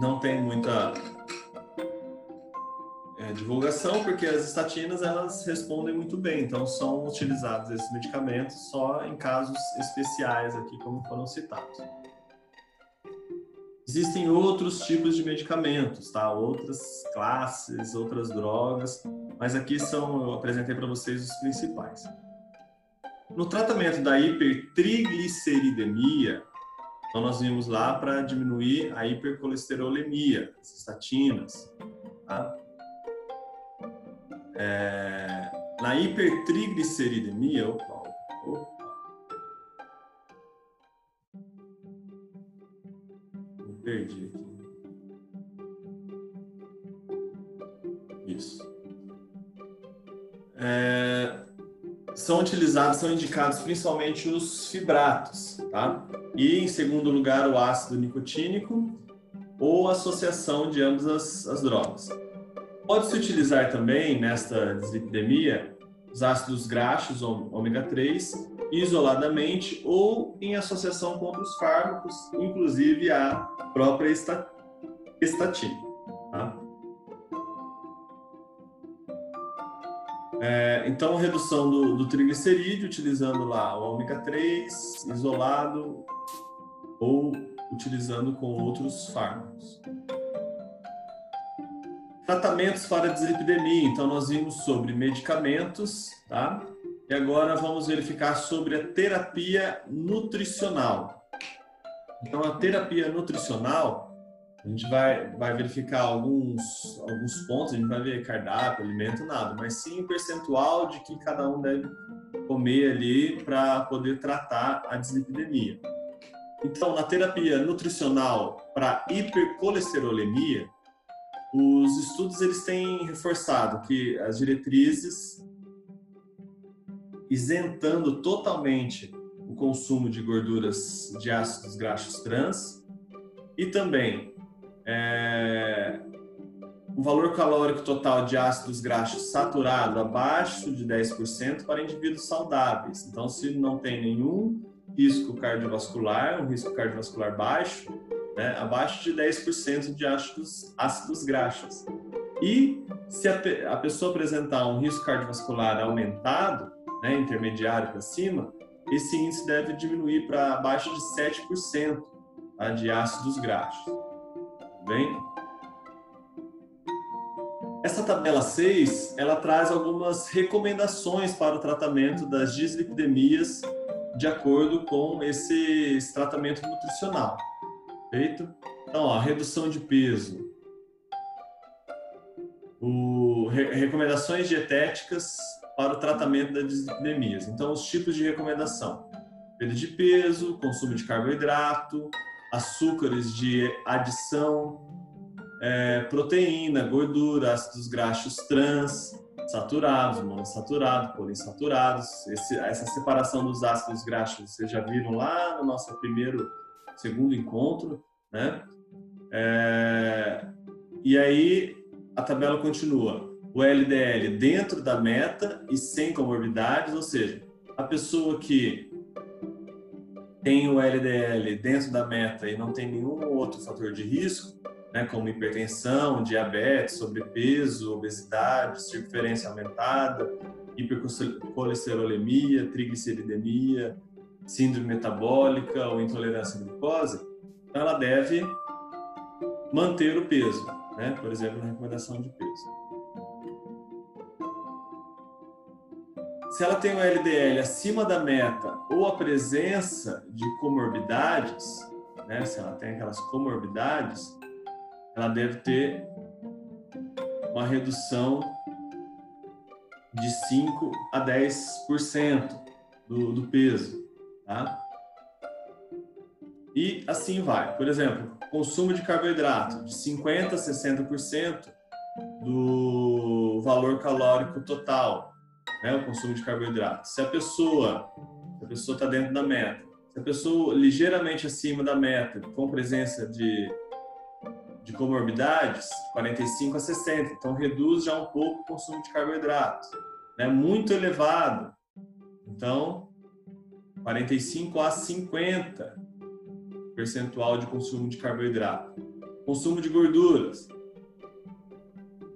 Não tem muita é, divulgação, porque as estatinas elas respondem muito bem, então são utilizados esses medicamentos só em casos especiais aqui, como foram citados. Existem outros tipos de medicamentos, tá? Outras classes, outras drogas, mas aqui são eu apresentei para vocês os principais. No tratamento da hipertrigliceridemia, então, nós vimos lá para diminuir a hipercolesterolemia, as estatinas. Tá? É, na hipertrigliceridemia, opa, opa, me perdi aqui. Isso. É, são utilizados, são indicados principalmente os fibratos, tá? E, em segundo lugar, o ácido nicotínico ou associação de ambas as, as drogas. Pode-se utilizar também, nesta dislipidemia, os ácidos graxos, ômega 3, isoladamente ou em associação com outros fármacos, inclusive a própria estatina. É, então, redução do, do triglicerídeo, utilizando lá o ômega 3 isolado ou utilizando com outros fármacos. Tratamentos para dislipidemia. Então, nós vimos sobre medicamentos, tá? E agora vamos verificar sobre a terapia nutricional. Então, a terapia nutricional A gente vai, vai verificar alguns, alguns pontos, a gente vai ver cardápio, alimento, nada, mas sim o percentual de que cada um deve comer ali para poder tratar a dislipidemia. Então, na terapia nutricional para hipercolesterolemia, os estudos eles têm reforçado que as diretrizes isentando totalmente o consumo de gorduras de ácidos graxos trans e também é, o valor calórico total de ácidos graxos saturado abaixo de 10% para indivíduos saudáveis. Então, se não tem nenhum risco cardiovascular, um risco cardiovascular baixo, né, abaixo de 10% de ácidos, ácidos graxos. E se a, a, pessoa apresentar um risco cardiovascular aumentado, né, intermediário para cima, esse índice deve diminuir para abaixo de 7% tá, de ácidos graxos. Bem? Essa tabela 6, ela traz algumas recomendações para o tratamento das dislipidemias de acordo com esse, tratamento nutricional. Feito? Então, ó, redução de peso. O, re, recomendações dietéticas para o tratamento das dislipidemias. Então, os tipos de recomendação: perda de peso, consumo de carboidrato, açúcares de adição, é, proteína, gordura, ácidos graxos trans, saturados, monossaturados, poliinsaturados. Essa separação dos ácidos graxos vocês já viram lá no nosso primeiro, segundo encontro, né? É, e aí a tabela continua. O LDL dentro da meta e sem comorbidades, ou seja, a pessoa que tem o LDL dentro da meta e não tem nenhum outro fator de risco, né, como hipertensão, diabetes, sobrepeso, obesidade, circunferência aumentada, hipercolesterolemia, trigliceridemia, síndrome metabólica ou intolerância à glicose, então ela deve manter o peso, né? por exemplo, na recomendação de peso. Se ela tem o LDL acima da meta ou a presença de comorbidades, né? se ela tem aquelas comorbidades, ela deve ter uma redução de 5 a 10% do, do peso, tá? E assim vai. Por exemplo, consumo de carboidrato de 50 a 60% do valor calórico total, né, o consumo de carboidrato. Se a pessoa, se a pessoa está dentro da meta, se a pessoa ligeiramente acima da meta, com presença de de comorbidades, 45 a 60. Então, reduz já um pouco o consumo de carboidratos. Né? Muito elevado. Então, 45 a 50 percentual de consumo de carboidrato. Consumo de gorduras.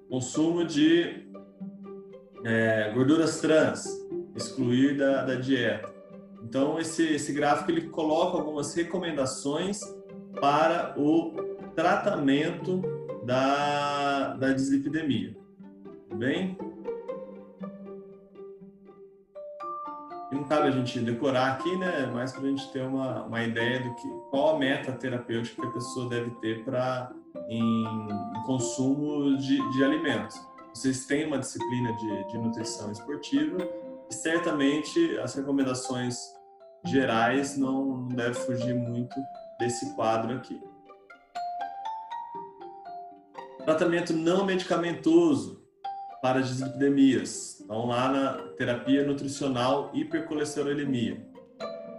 Consumo de é, gorduras trans, excluir da, da dieta. Então, esse, esse gráfico ele coloca algumas recomendações para o tratamento da, da dislipidemia. Tudo bem? Não cabe a gente decorar aqui, né? Mas para a gente ter uma, uma ideia do que qual a meta terapêutica que a pessoa deve ter para em, em, consumo de, de alimentos. Vocês têm uma disciplina de, de nutrição esportiva e certamente as recomendações gerais não, não devem fugir muito desse quadro aqui. Tratamento não medicamentoso para dislipidemias. Então, lá na terapia nutricional hipercolesterolemia.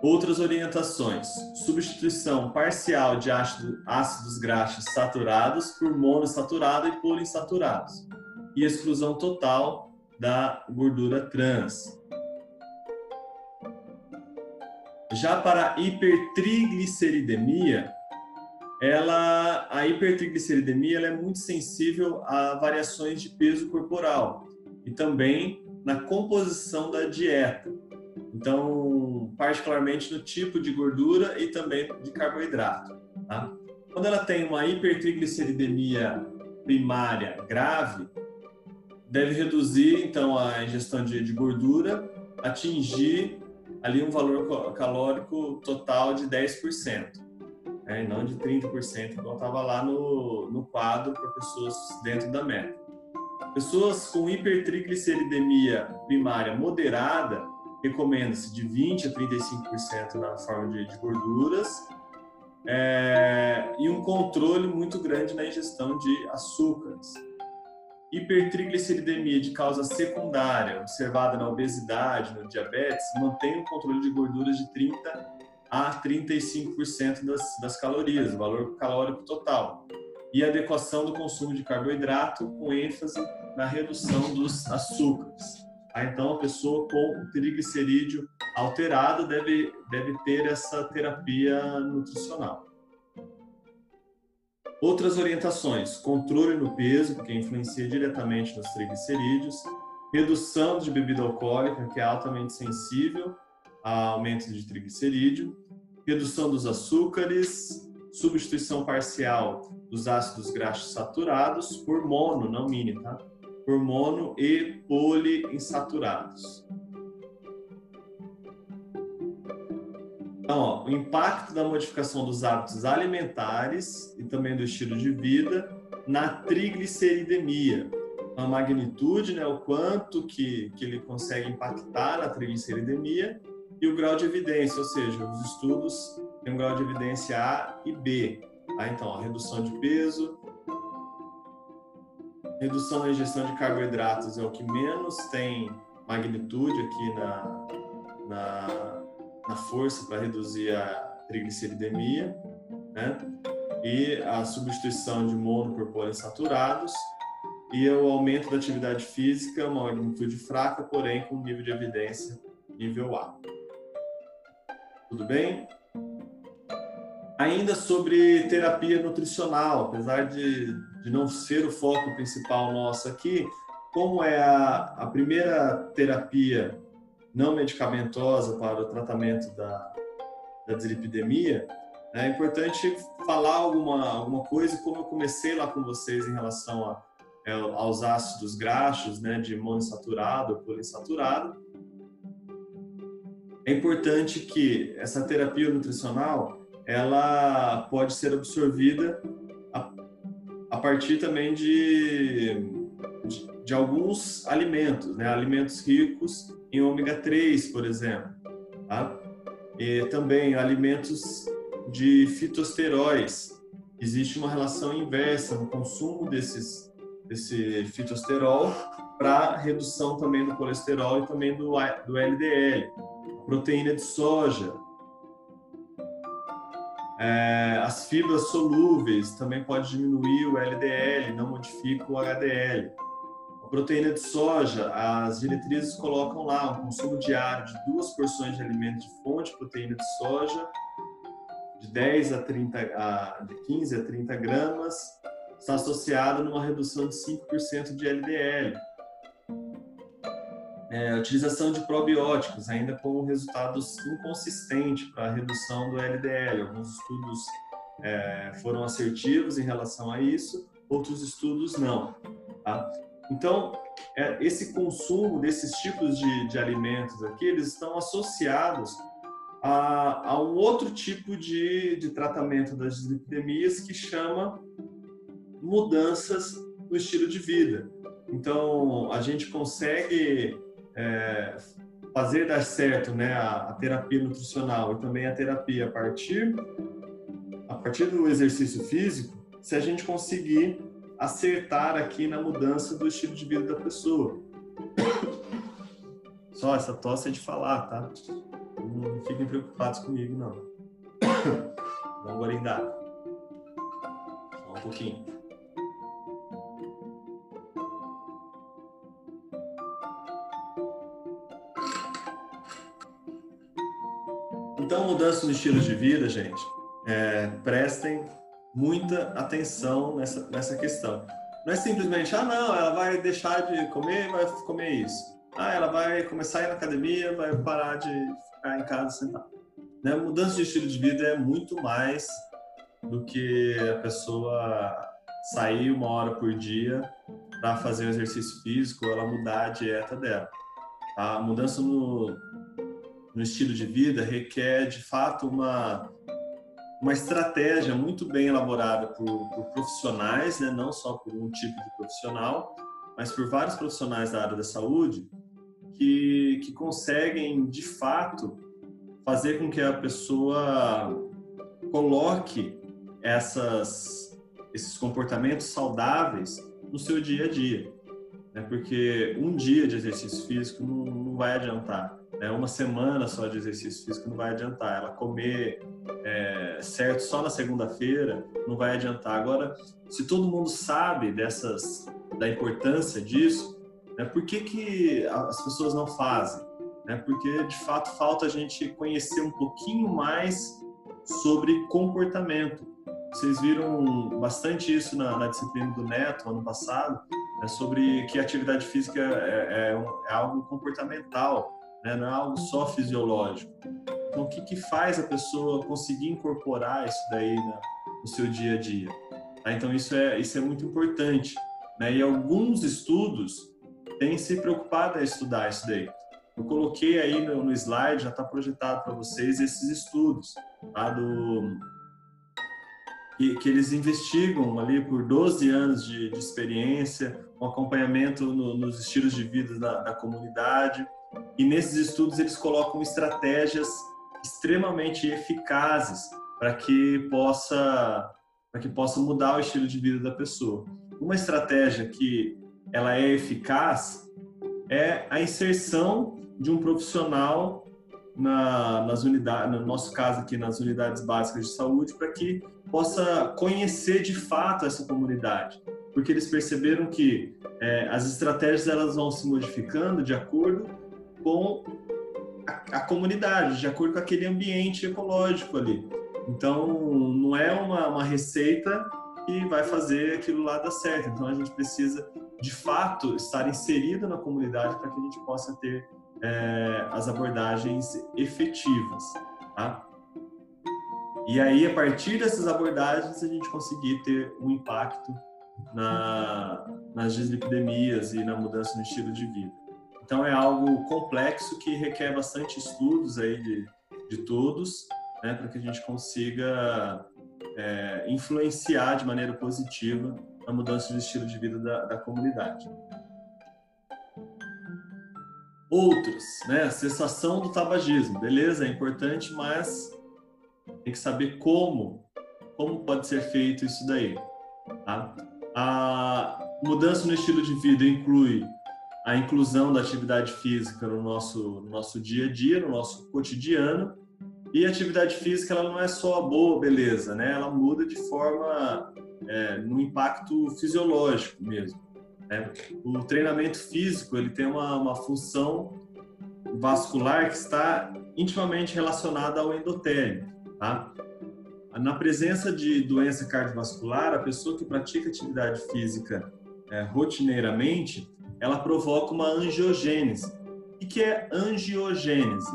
Outras orientações: substituição parcial de ácido, ácidos graxos saturados por monossaturado e poliinsaturados. E exclusão total da gordura trans. Já para hipertrigliceridemia, ela, a hipertrigliceridemia ela é muito sensível a variações de peso corporal e também na composição da dieta. Então, particularmente no tipo de gordura e também de carboidrato. Tá? Quando ela tem uma hipertrigliceridemia primária grave, deve reduzir então a ingestão de, de gordura, atingir ali um valor calórico total de 10%. né, e não de 30%, igual estava lá no, no quadro para pessoas dentro da meta. Pessoas com hipertrigliceridemia primária moderada, recomenda-se de 20% a 35% na forma de, de gorduras é, e um controle muito grande na ingestão de açúcares. Hipertrigliceridemia de causa secundária, observada na obesidade, no diabetes, mantém um controle de gorduras de 30 a 35% das, das calorias, o valor calórico total. E adequação do consumo de carboidrato com ênfase na redução dos açúcares. Ah, então, a pessoa com o triglicerídeo alterado deve, deve ter essa terapia nutricional. Outras orientações: controle no peso, que influencia diretamente nos triglicerídeos, redução de bebida alcoólica, que é altamente sensível a aumento de triglicerídeo, redução dos açúcares, substituição parcial dos ácidos graxos saturados por mono, não mini, tá? Por mono e poliinsaturados. Então, ó, o impacto da modificação dos hábitos alimentares e também do estilo de vida na trigliceridemia. A magnitude, né, o quanto que, que ele consegue impactar na trigliceridemia e o grau de evidência, ou seja, os estudos têm um grau de evidência A e B. Tá? Então, a redução de peso, redução na ingestão de carboidratos é o que menos tem magnitude aqui na, na, na força para reduzir a trigliceridemia, né? E a substituição de mono por poliinsaturados e o aumento da atividade física, uma magnitude fraca, porém com nível de evidência nível A. Tudo bem? Ainda sobre terapia nutricional, apesar de, de não ser o foco principal nosso aqui, como é a, a primeira terapia não medicamentosa para o tratamento da, da dislipidemia, é importante falar alguma, alguma coisa, como eu comecei lá com vocês em relação a, é, aos ácidos graxos, né, de monoinsaturado ou poliinsaturado, é importante que essa terapia nutricional ela pode ser absorvida a, a partir também de, de, de, alguns alimentos, né? alimentos ricos em ômega 3, por exemplo, tá? e também alimentos de fitosteróis. Existe uma relação inversa no consumo desses, desse fitosterol para redução também do colesterol e também do, do LDL proteína de soja, é, as fibras solúveis também pode diminuir o LDL, não modifica o HDL. Proteína de soja, as diretrizes colocam lá um consumo diário de duas porções de alimento de fonte proteína de soja, de 10 a 30, a, de 15 a 30 gramas, está associado numa redução de 5% de LDL é, utilização de probióticos, ainda com resultados inconsistentes para a redução do LDL. Alguns estudos é, foram assertivos em relação a isso, outros estudos não. Tá? Então, é, esse consumo desses tipos de, de, alimentos aqui, eles estão associados a, a um outro tipo de, de tratamento das dislipidemias que chama mudanças no estilo de vida. Então, a gente consegue é, fazer dar certo né, a, a, terapia nutricional e também a terapia a partir, a partir do exercício físico, se a gente conseguir acertar aqui na mudança do estilo de vida da pessoa. Só essa tosse é de falar, tá? Não fiquem preocupados comigo, não. Uma gorindada. Só um pouquinho. Então, mudança no estilo de vida, gente, é, prestem muita atenção nessa, nessa questão. Não é simplesmente, ah, não, ela vai deixar de comer, vai comer isso. Ah, ela vai começar a ir na academia, vai parar de ficar em casa sentada. Né? Mudança de estilo de vida é muito mais do que a pessoa sair uma hora por dia para fazer um exercício físico, ela mudar a dieta dela. A mudança no, no estilo de vida requer, de fato, uma, uma estratégia muito bem elaborada por, por profissionais, né? não só por um tipo de profissional, mas por vários profissionais da área da saúde que, que conseguem, de fato, fazer com que a pessoa coloque essas, esses comportamentos saudáveis no seu dia a dia. Né? Porque um dia de exercício físico não, não vai adiantar. Né? Uma semana só de exercício físico não vai adiantar. Ela comer é, certo só na segunda-feira não vai adiantar. Agora, se todo mundo sabe dessas da importância disso, né, por que, que as pessoas não fazem? Né? Porque, de fato, falta a gente conhecer um pouquinho mais sobre comportamento. Vocês viram bastante isso na, na disciplina do Neto, ano passado, né, sobre que a atividade física é, é, é algo comportamental, né, não é algo só fisiológico. Então, o que, que faz a pessoa conseguir incorporar isso daí na, no seu dia a dia? Tá? Então, isso é, isso é muito importante. Né? E alguns estudos têm se preocupado em estudar isso daí. Eu coloquei aí no, no slide, já está projetado para vocês esses estudos, tá? Do, que, que, eles investigam ali por 12 anos de, de experiência, um acompanhamento no, nos estilos de vida da, da comunidade. E nesses estudos eles colocam estratégias extremamente eficazes para que possa para que possa mudar o estilo de vida da pessoa. Uma estratégia que ela é eficaz é a inserção de um profissional na, nas unidades, no nosso caso aqui nas unidades básicas de saúde, para que possa conhecer de fato essa comunidade, porque eles perceberam que é, as estratégias elas vão se modificando de acordo com a, a, comunidade, de acordo com aquele ambiente ecológico ali. Então, não é uma, uma receita que vai fazer aquilo lá dar certo. Então, a gente precisa, de fato, estar inserido na comunidade para que a gente possa ter é, as abordagens efetivas. Tá? E aí, a partir dessas abordagens, a gente conseguir ter um impacto na, nas dislipidemias e na mudança no estilo de vida. Então, é algo complexo que requer bastante estudos aí de, de todos, né, para que a gente consiga é, influenciar de maneira positiva a mudança de estilo de vida da, da comunidade. Outros, né, a cessação do tabagismo, beleza, é importante, mas tem que saber como, como pode ser feito isso daí. Tá? A mudança no estilo de vida inclui a inclusão da atividade física no nosso, no nosso dia a dia, no nosso cotidiano, e a atividade física ela não é só boa beleza, né? Ela muda de forma é, no impacto fisiológico mesmo. Né? O treinamento físico ele tem uma, uma função vascular que está intimamente relacionada ao endotélio. Tá? Na presença de doença cardiovascular, a pessoa que pratica atividade física é, rotineiramente, ela provoca uma angiogênese. O que é angiogênese?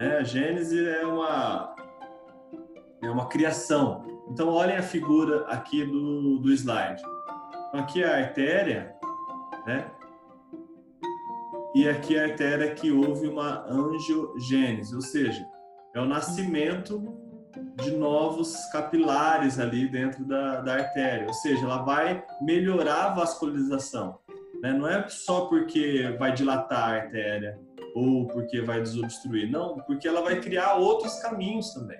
É, a gênese é uma, é uma criação. Então, olhem a figura aqui do, do slide. Então, aqui é a artéria, né? E aqui é a artéria que houve uma angiogênese, ou seja, é o nascimento de novos capilares ali dentro da, da artéria, ou seja, ela vai melhorar a vascularização. Né? Não é só porque vai dilatar a artéria, ou porque vai desobstruir. Não, porque ela vai criar outros caminhos também.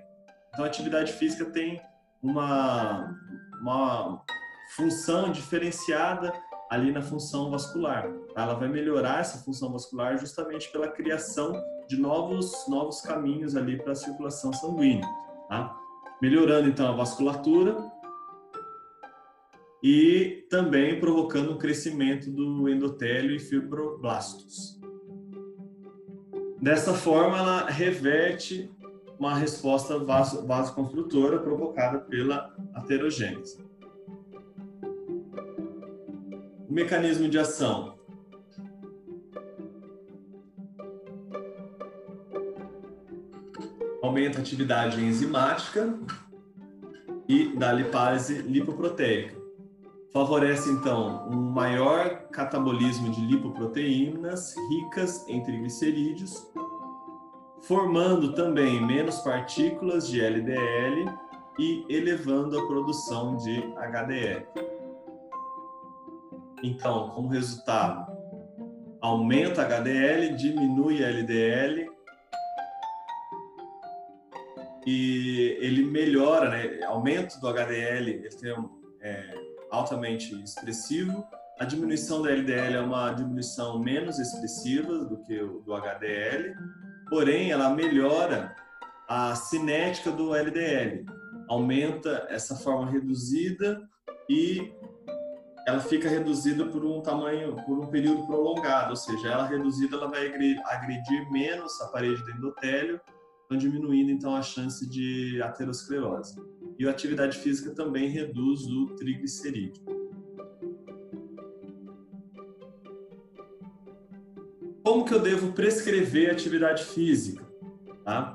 Então, a atividade física tem uma, uma função diferenciada ali na função vascular. Ela vai melhorar essa função vascular justamente pela criação de novos, novos caminhos ali para a circulação sanguínea. Tá? Melhorando então a vasculatura e também provocando um crescimento do endotélio e fibroblastos. Dessa forma, ela reverte uma resposta vasoconstrutora provocada pela aterogênese. O mecanismo de ação. Aumenta a atividade enzimática e da lipase lipoproteica. Favorece, então, um maior catabolismo de lipoproteínas ricas em triglicerídeos, formando também menos partículas de LDL e elevando a produção de HDL. Então, como resultado, aumenta HDL, diminui LDL e ele melhora, né? Aumento do HDL, ele tem é, altamente expressivo. A diminuição da LDL é uma diminuição menos expressiva do que o do HDL, porém ela melhora a cinética do LDL, aumenta essa forma reduzida e ela fica reduzida por um tamanho, por um período prolongado, ou seja, ela reduzida ela vai agredir menos a parede do endotélio, então diminuindo então a chance de aterosclerose. E a atividade física também reduz o triglicerídeo. Como que eu devo prescrever atividade física? Tá?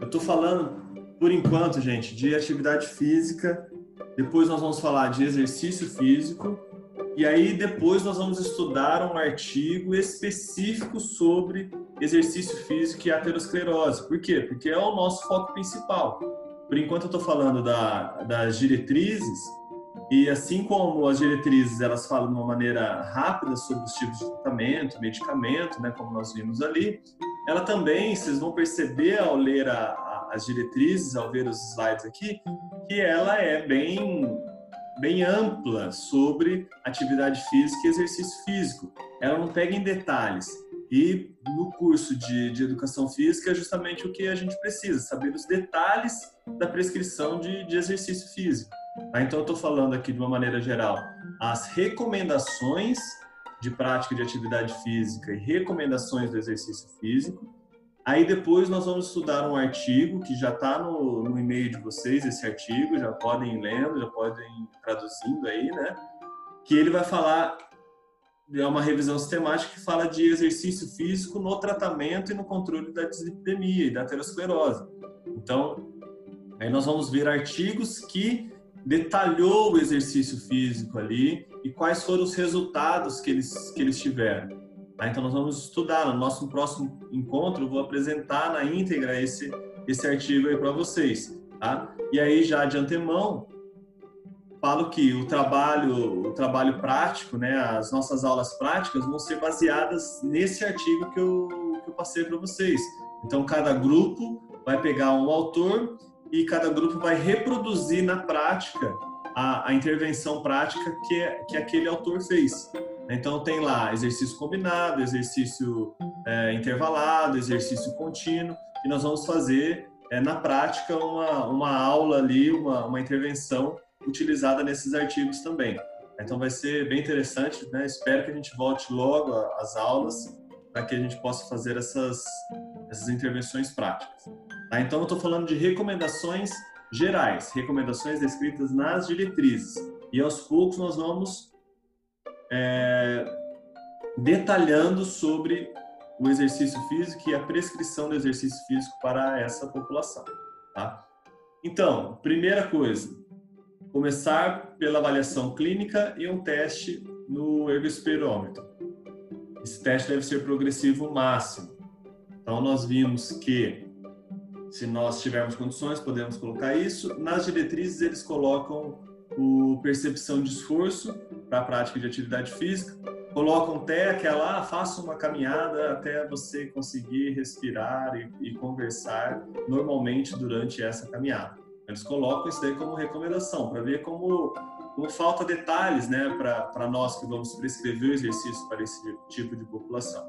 Eu estou falando, por enquanto, gente, de atividade física. Depois nós vamos falar de exercício físico e aí depois nós vamos estudar um artigo específico sobre exercício físico e aterosclerose. Por quê? Porque é o nosso foco principal. Por enquanto eu estou falando da, das diretrizes e assim como as diretrizes elas falam de uma maneira rápida sobre os tipos de tratamento, medicamento, né, como nós vimos ali, ela também, vocês vão perceber ao ler a, a, as diretrizes, ao ver os slides aqui, que ela é bem bem ampla sobre atividade física e exercício físico. Ela não pega em detalhes. E no curso de, de educação física é justamente o que a gente precisa, saber os detalhes da prescrição de, de exercício físico. Tá? Então, eu estou falando aqui de uma maneira geral as recomendações de prática de atividade física e recomendações do exercício físico Aí depois nós vamos estudar um artigo que já está no, no e-mail de vocês, esse artigo, já podem ir lendo, já podem ir traduzindo aí, né? Que ele vai falar, é uma revisão sistemática que fala de exercício físico no tratamento e no controle da dislipidemia e da aterosclerose. Então, aí nós vamos ver artigos que detalhou o exercício físico ali e quais foram os resultados que eles, que eles tiveram. Tá? Então, nós vamos estudar. No nosso próximo encontro, eu vou apresentar na íntegra esse, esse artigo aí para vocês. Tá? E aí, já de antemão, falo que o trabalho, o trabalho prático, né, as nossas aulas práticas vão ser baseadas nesse artigo que eu, que eu passei para vocês. Então, cada grupo vai pegar um autor e cada grupo vai reproduzir na prática a, a intervenção prática que, que aquele autor fez. Então tem lá exercício combinado, exercício é, intervalado, exercício contínuo, e nós vamos fazer é, na prática uma, uma aula ali, uma, uma intervenção utilizada nesses artigos também. Então vai ser bem interessante, né? Espero que a gente volte logo às aulas para que a gente possa fazer essas, essas intervenções práticas. Tá? Então eu estou falando de recomendações gerais, recomendações descritas nas diretrizes. E aos poucos nós vamos é, detalhando sobre o exercício físico e a prescrição do exercício físico para essa população. Tá? Então, primeira coisa, começar pela avaliação clínica e um teste no ergospirometro. Esse teste deve ser progressivo máximo. Então, nós vimos que se nós tivermos condições, podemos colocar isso. Nas diretrizes, eles colocam o percepção de esforço para a prática de atividade física, colocam até aquela, ah, faça uma caminhada até você conseguir respirar e, e conversar normalmente durante essa caminhada. Eles colocam isso daí como recomendação, para ver como, como falta detalhes né, para nós que vamos prescrever o exercício para esse tipo de população.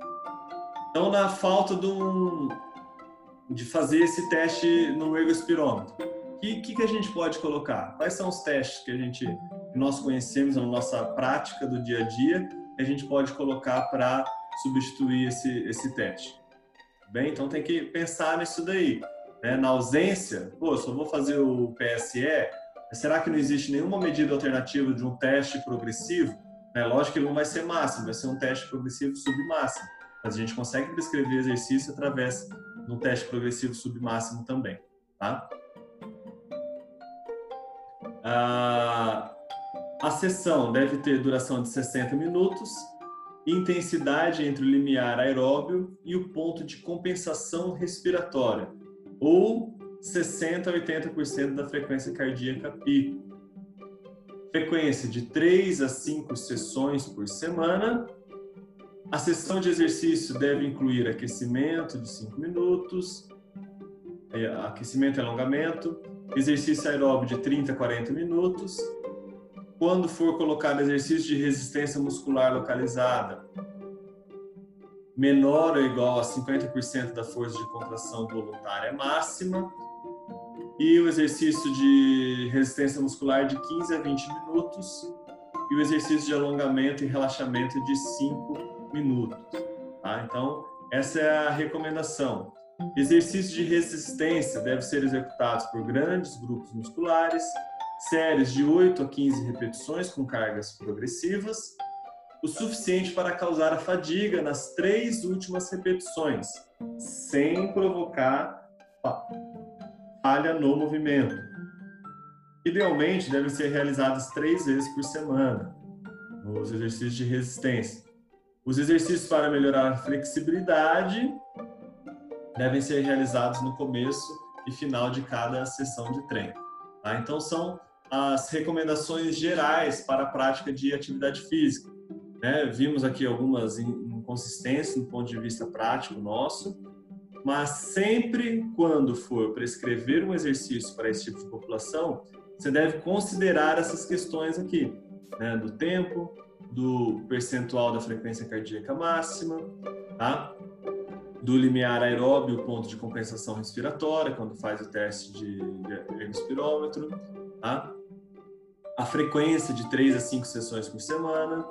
Então, na falta de, um, de fazer esse teste no ergospirômetro, o que, que, que, a gente pode colocar? Quais são os testes que a gente nós conhecemos na nossa prática do dia a dia que a gente pode colocar para substituir esse, esse teste? Bem, então tem que pensar nisso daí. Né? Na ausência, pô, só vou fazer o PSE, será que não existe nenhuma medida alternativa de um teste progressivo? É lógico que ele não vai ser máximo, vai ser um teste progressivo submáximo, mas a gente consegue prescrever exercício através um teste progressivo submáximo também, tá? Ah, a sessão deve ter duração de 60 minutos, intensidade entre o limiar aeróbio e o ponto de compensação respiratória, ou 60 a 80% da frequência cardíaca pico. Frequência de 3 a 5 sessões por semana. A sessão de exercício deve incluir aquecimento de 5 minutos, aquecimento e alongamento, exercício aeróbio de 30 a 40 minutos. Quando for colocado exercício de resistência muscular localizada, menor ou igual a 50% da força de contração voluntária máxima, e o exercício de resistência muscular de 15 a 20 minutos e o exercício de alongamento e relaxamento de 5 minutos. Tá? Então, essa é a recomendação. Exercícios de resistência devem ser executados por grandes grupos musculares, séries de 8 a 15 repetições com cargas progressivas, o suficiente para causar a fadiga nas três últimas repetições, sem provocar falha no movimento. Idealmente, devem ser realizadas três vezes por semana, os exercícios de resistência. Os exercícios para melhorar a flexibilidade devem ser realizados no começo e final de cada sessão de treino. Tá? Então, são as recomendações gerais para a prática de atividade física. Né? Vimos aqui algumas inconsistências no ponto de vista prático nosso, mas sempre quando for prescrever um exercício para esse tipo de população, você deve considerar essas questões aqui, né? do tempo, do percentual da frequência cardíaca máxima, tá? do limiar aeróbio, ponto de compensação respiratória, quando faz o teste de, ergospirômetro, tá? a frequência de 3 a 5 sessões por semana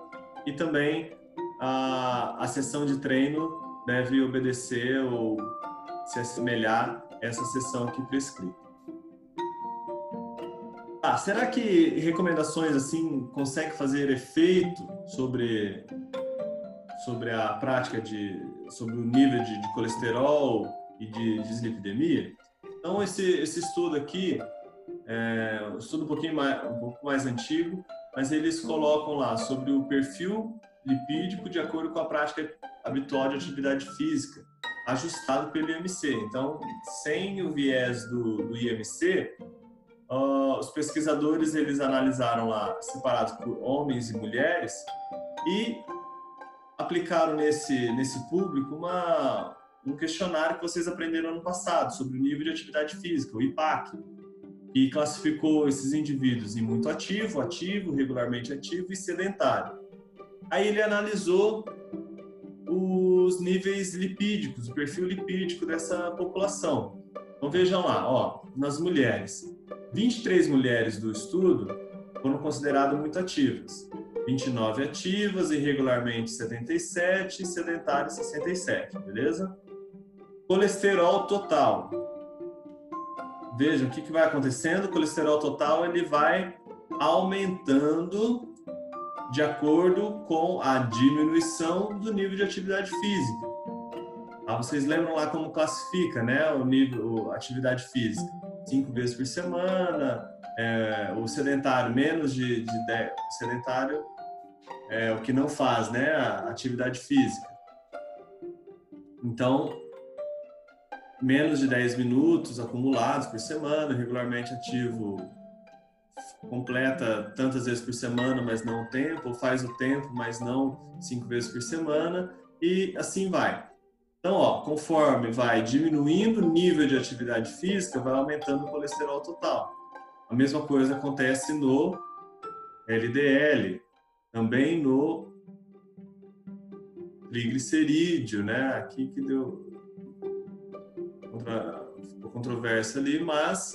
e também a, a sessão de treino deve obedecer ou se assemelhar a essa sessão aqui prescrita. Ah, será que recomendações assim conseguem fazer efeito sobre sobre a prática de sobre o nível de, de colesterol e de dislipidemia? Então esse esse estudo aqui é um estudo um pouquinho mais um pouco mais antigo, mas eles colocam lá sobre o perfil lipídico de acordo com a prática habitual de atividade física ajustado pelo IMC. Então, sem o viés do, do IMC, uh, os pesquisadores eles analisaram lá separados por homens e mulheres e aplicaram nesse nesse público uma um questionário que vocês aprenderam ano passado sobre o nível de atividade física, o IPAC, e classificou esses indivíduos em muito ativo, ativo, regularmente ativo e sedentário. Aí ele analisou os níveis lipídicos, o perfil lipídico dessa população. Então vejam lá, ó, nas mulheres, 23 mulheres do estudo foram consideradas muito ativas, 29 ativas, irregularmente 77 e sedentárias 67, beleza? Colesterol total. Vejam o que, que vai acontecendo, o colesterol total ele vai aumentando de acordo com a diminuição do nível de atividade física. Ah, vocês lembram lá como classifica, né, o nível, a atividade física? Cinco vezes por semana, é, o sedentário menos de, de 10, o sedentário é o que não faz, né, a atividade física. Então, menos de 10 minutos acumulados por semana, regularmente ativo completa tantas vezes por semana, mas não o tempo, ou faz o tempo, mas não cinco vezes por semana, e assim vai. Então, ó, conforme vai diminuindo o nível de atividade física, vai aumentando o colesterol total. A mesma coisa acontece no LDL, também no triglicerídeo, né? Aqui que deu contra, controvérsia ali, mas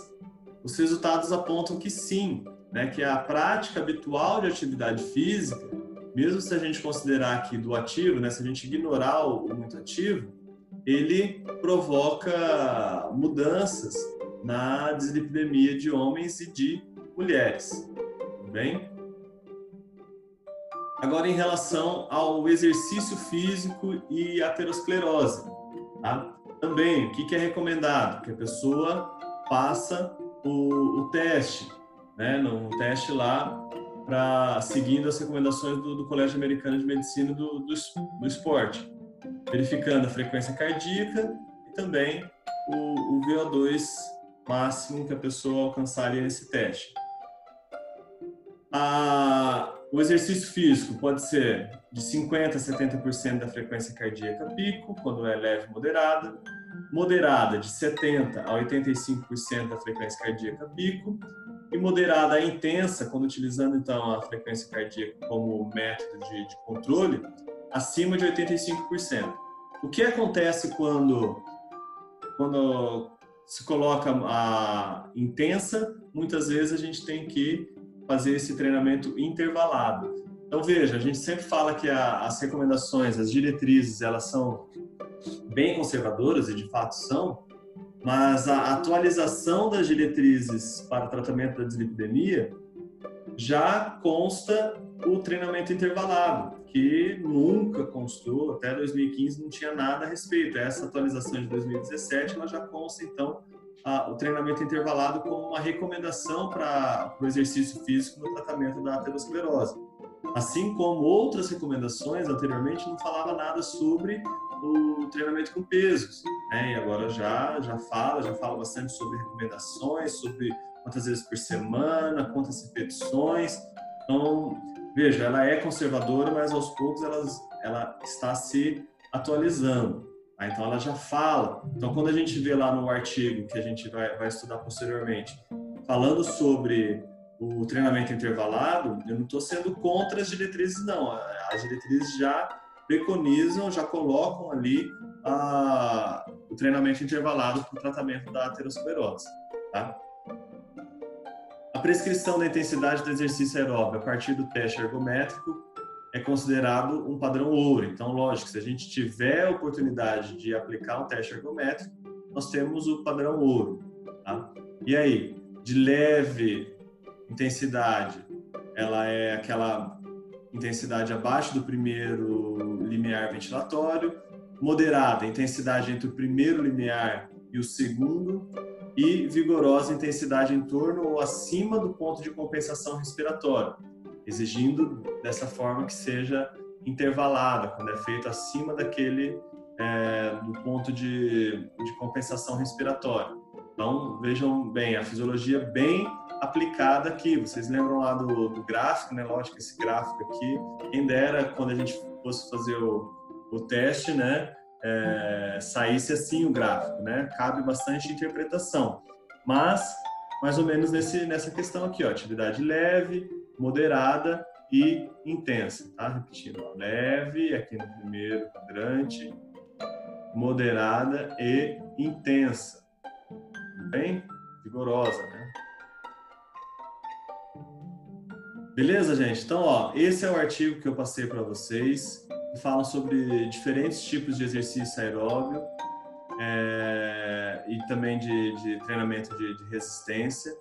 os resultados apontam que sim, né, que a prática habitual de atividade física, mesmo se a gente considerar aqui do ativo, né, se a gente ignorar o, o muito ativo, ele provoca mudanças na dislipidemia de homens e de mulheres. Tudo bem? Agora, em relação ao exercício físico e aterosclerose, tá? Também o que, é recomendado? Que a pessoa faça o, o teste, né, no teste lá, para seguindo as recomendações do, do, Colégio Americano de Medicina do, do, do, esporte, verificando a frequência cardíaca e também o, o VO2 máximo que a pessoa alcançaria nesse teste. A, o exercício físico pode ser de 50% a 70% da frequência cardíaca pico, quando é leve moderada, moderada de 70% a 85% da frequência cardíaca pico, e moderada intensa, quando utilizando então a frequência cardíaca como método de, de controle, acima de 85%. O que acontece quando, quando se coloca a intensa? Muitas vezes a gente tem que fazer esse treinamento intervalado. Então veja, a gente sempre fala que a, as recomendações, as diretrizes, elas são bem conservadoras e de fato são, mas a atualização das diretrizes para o tratamento da dislipidemia já consta o treinamento intervalado, que nunca constou, até 2015 não tinha nada a respeito. Essa atualização de 2017 ela já consta, então, o treinamento intervalado como uma recomendação para o exercício físico no tratamento da aterosclerose. Assim como outras recomendações anteriormente não falava nada sobre o treinamento com pesos, né? E agora já já fala, já fala bastante sobre recomendações, sobre quantas vezes por semana, quantas repetições. Então, veja, ela é conservadora, mas aos poucos ela, ela está se atualizando. Então, ela já fala. Então, quando a gente vê lá no artigo que a gente vai, vai estudar posteriormente, falando sobre o treinamento intervalado, eu não estou sendo contra as diretrizes, não. As diretrizes já preconizam, já colocam ali a, o treinamento intervalado para o tratamento da aterosclerose. Tá? A prescrição da intensidade do exercício aeróbio a partir do teste ergométrico é considerado um padrão ouro. Então, lógico, se a gente tiver a oportunidade de aplicar um teste ergométrico, nós temos o padrão ouro. Tá? E aí, de leve intensidade, ela é aquela intensidade abaixo do primeiro limiar ventilatório, moderada, intensidade entre o primeiro limiar e o segundo, e vigorosa intensidade em torno ou acima do ponto de compensação respiratória, exigindo dessa forma que seja intervalada, quando é feito acima daquele é, do ponto de, de compensação respiratória. Então, vejam bem, a fisiologia bem aplicada aqui. Vocês lembram lá do, do gráfico, né? Lógico, esse gráfico aqui, quem dera quando a gente fosse fazer o, o teste, né? É, saísse assim o gráfico, né? Cabe bastante interpretação, mas mais ou menos nesse, nessa questão aqui, ó, atividade leve, moderada e intensa, tá? Repetindo, leve aqui no primeiro quadrante, moderada e intensa, bem vigorosa, né? Beleza, gente? Então, ó, esse é o artigo que eu passei para vocês, que fala sobre diferentes tipos de exercício aeróbio é, e também de, de treinamento de, de, resistência,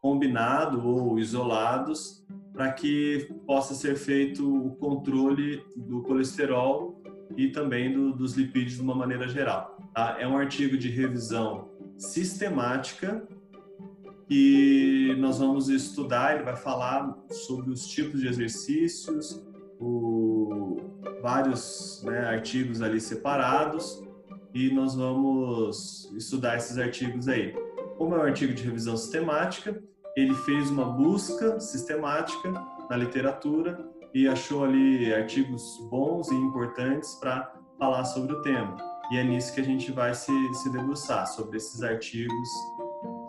combinado ou isolados, para que possa ser feito o controle do colesterol e também do, dos lipídios de uma maneira geral. Tá? É um artigo de revisão sistemática e nós vamos estudar, ele vai falar sobre os tipos de exercícios, o, vários né, artigos ali separados e nós vamos estudar esses artigos aí. Como é um artigo de revisão sistemática, ele fez uma busca sistemática na literatura e achou ali artigos bons e importantes para falar sobre o tema. E é nisso que a gente vai se, se debruçar, sobre esses artigos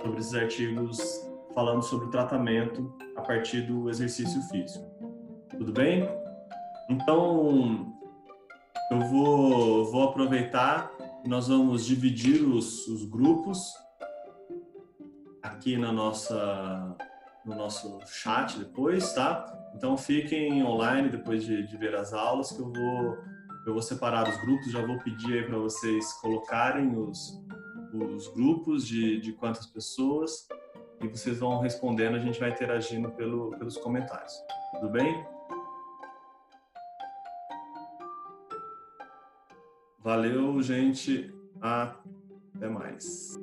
sobre esses artigos falando sobre o tratamento a partir do exercício físico. Tudo bem? Então, eu vou, vou aproveitar nós vamos dividir os, os grupos aqui na nossa, no nosso chat depois, tá? Então, fiquem online depois de, de ver as aulas que eu vou, eu vou separar os grupos, já vou pedir aí para vocês colocarem os, os grupos de, de quantas pessoas e vocês vão respondendo, a gente vai interagindo pelo, pelos comentários. Tudo bem? Valeu, gente. Até mais.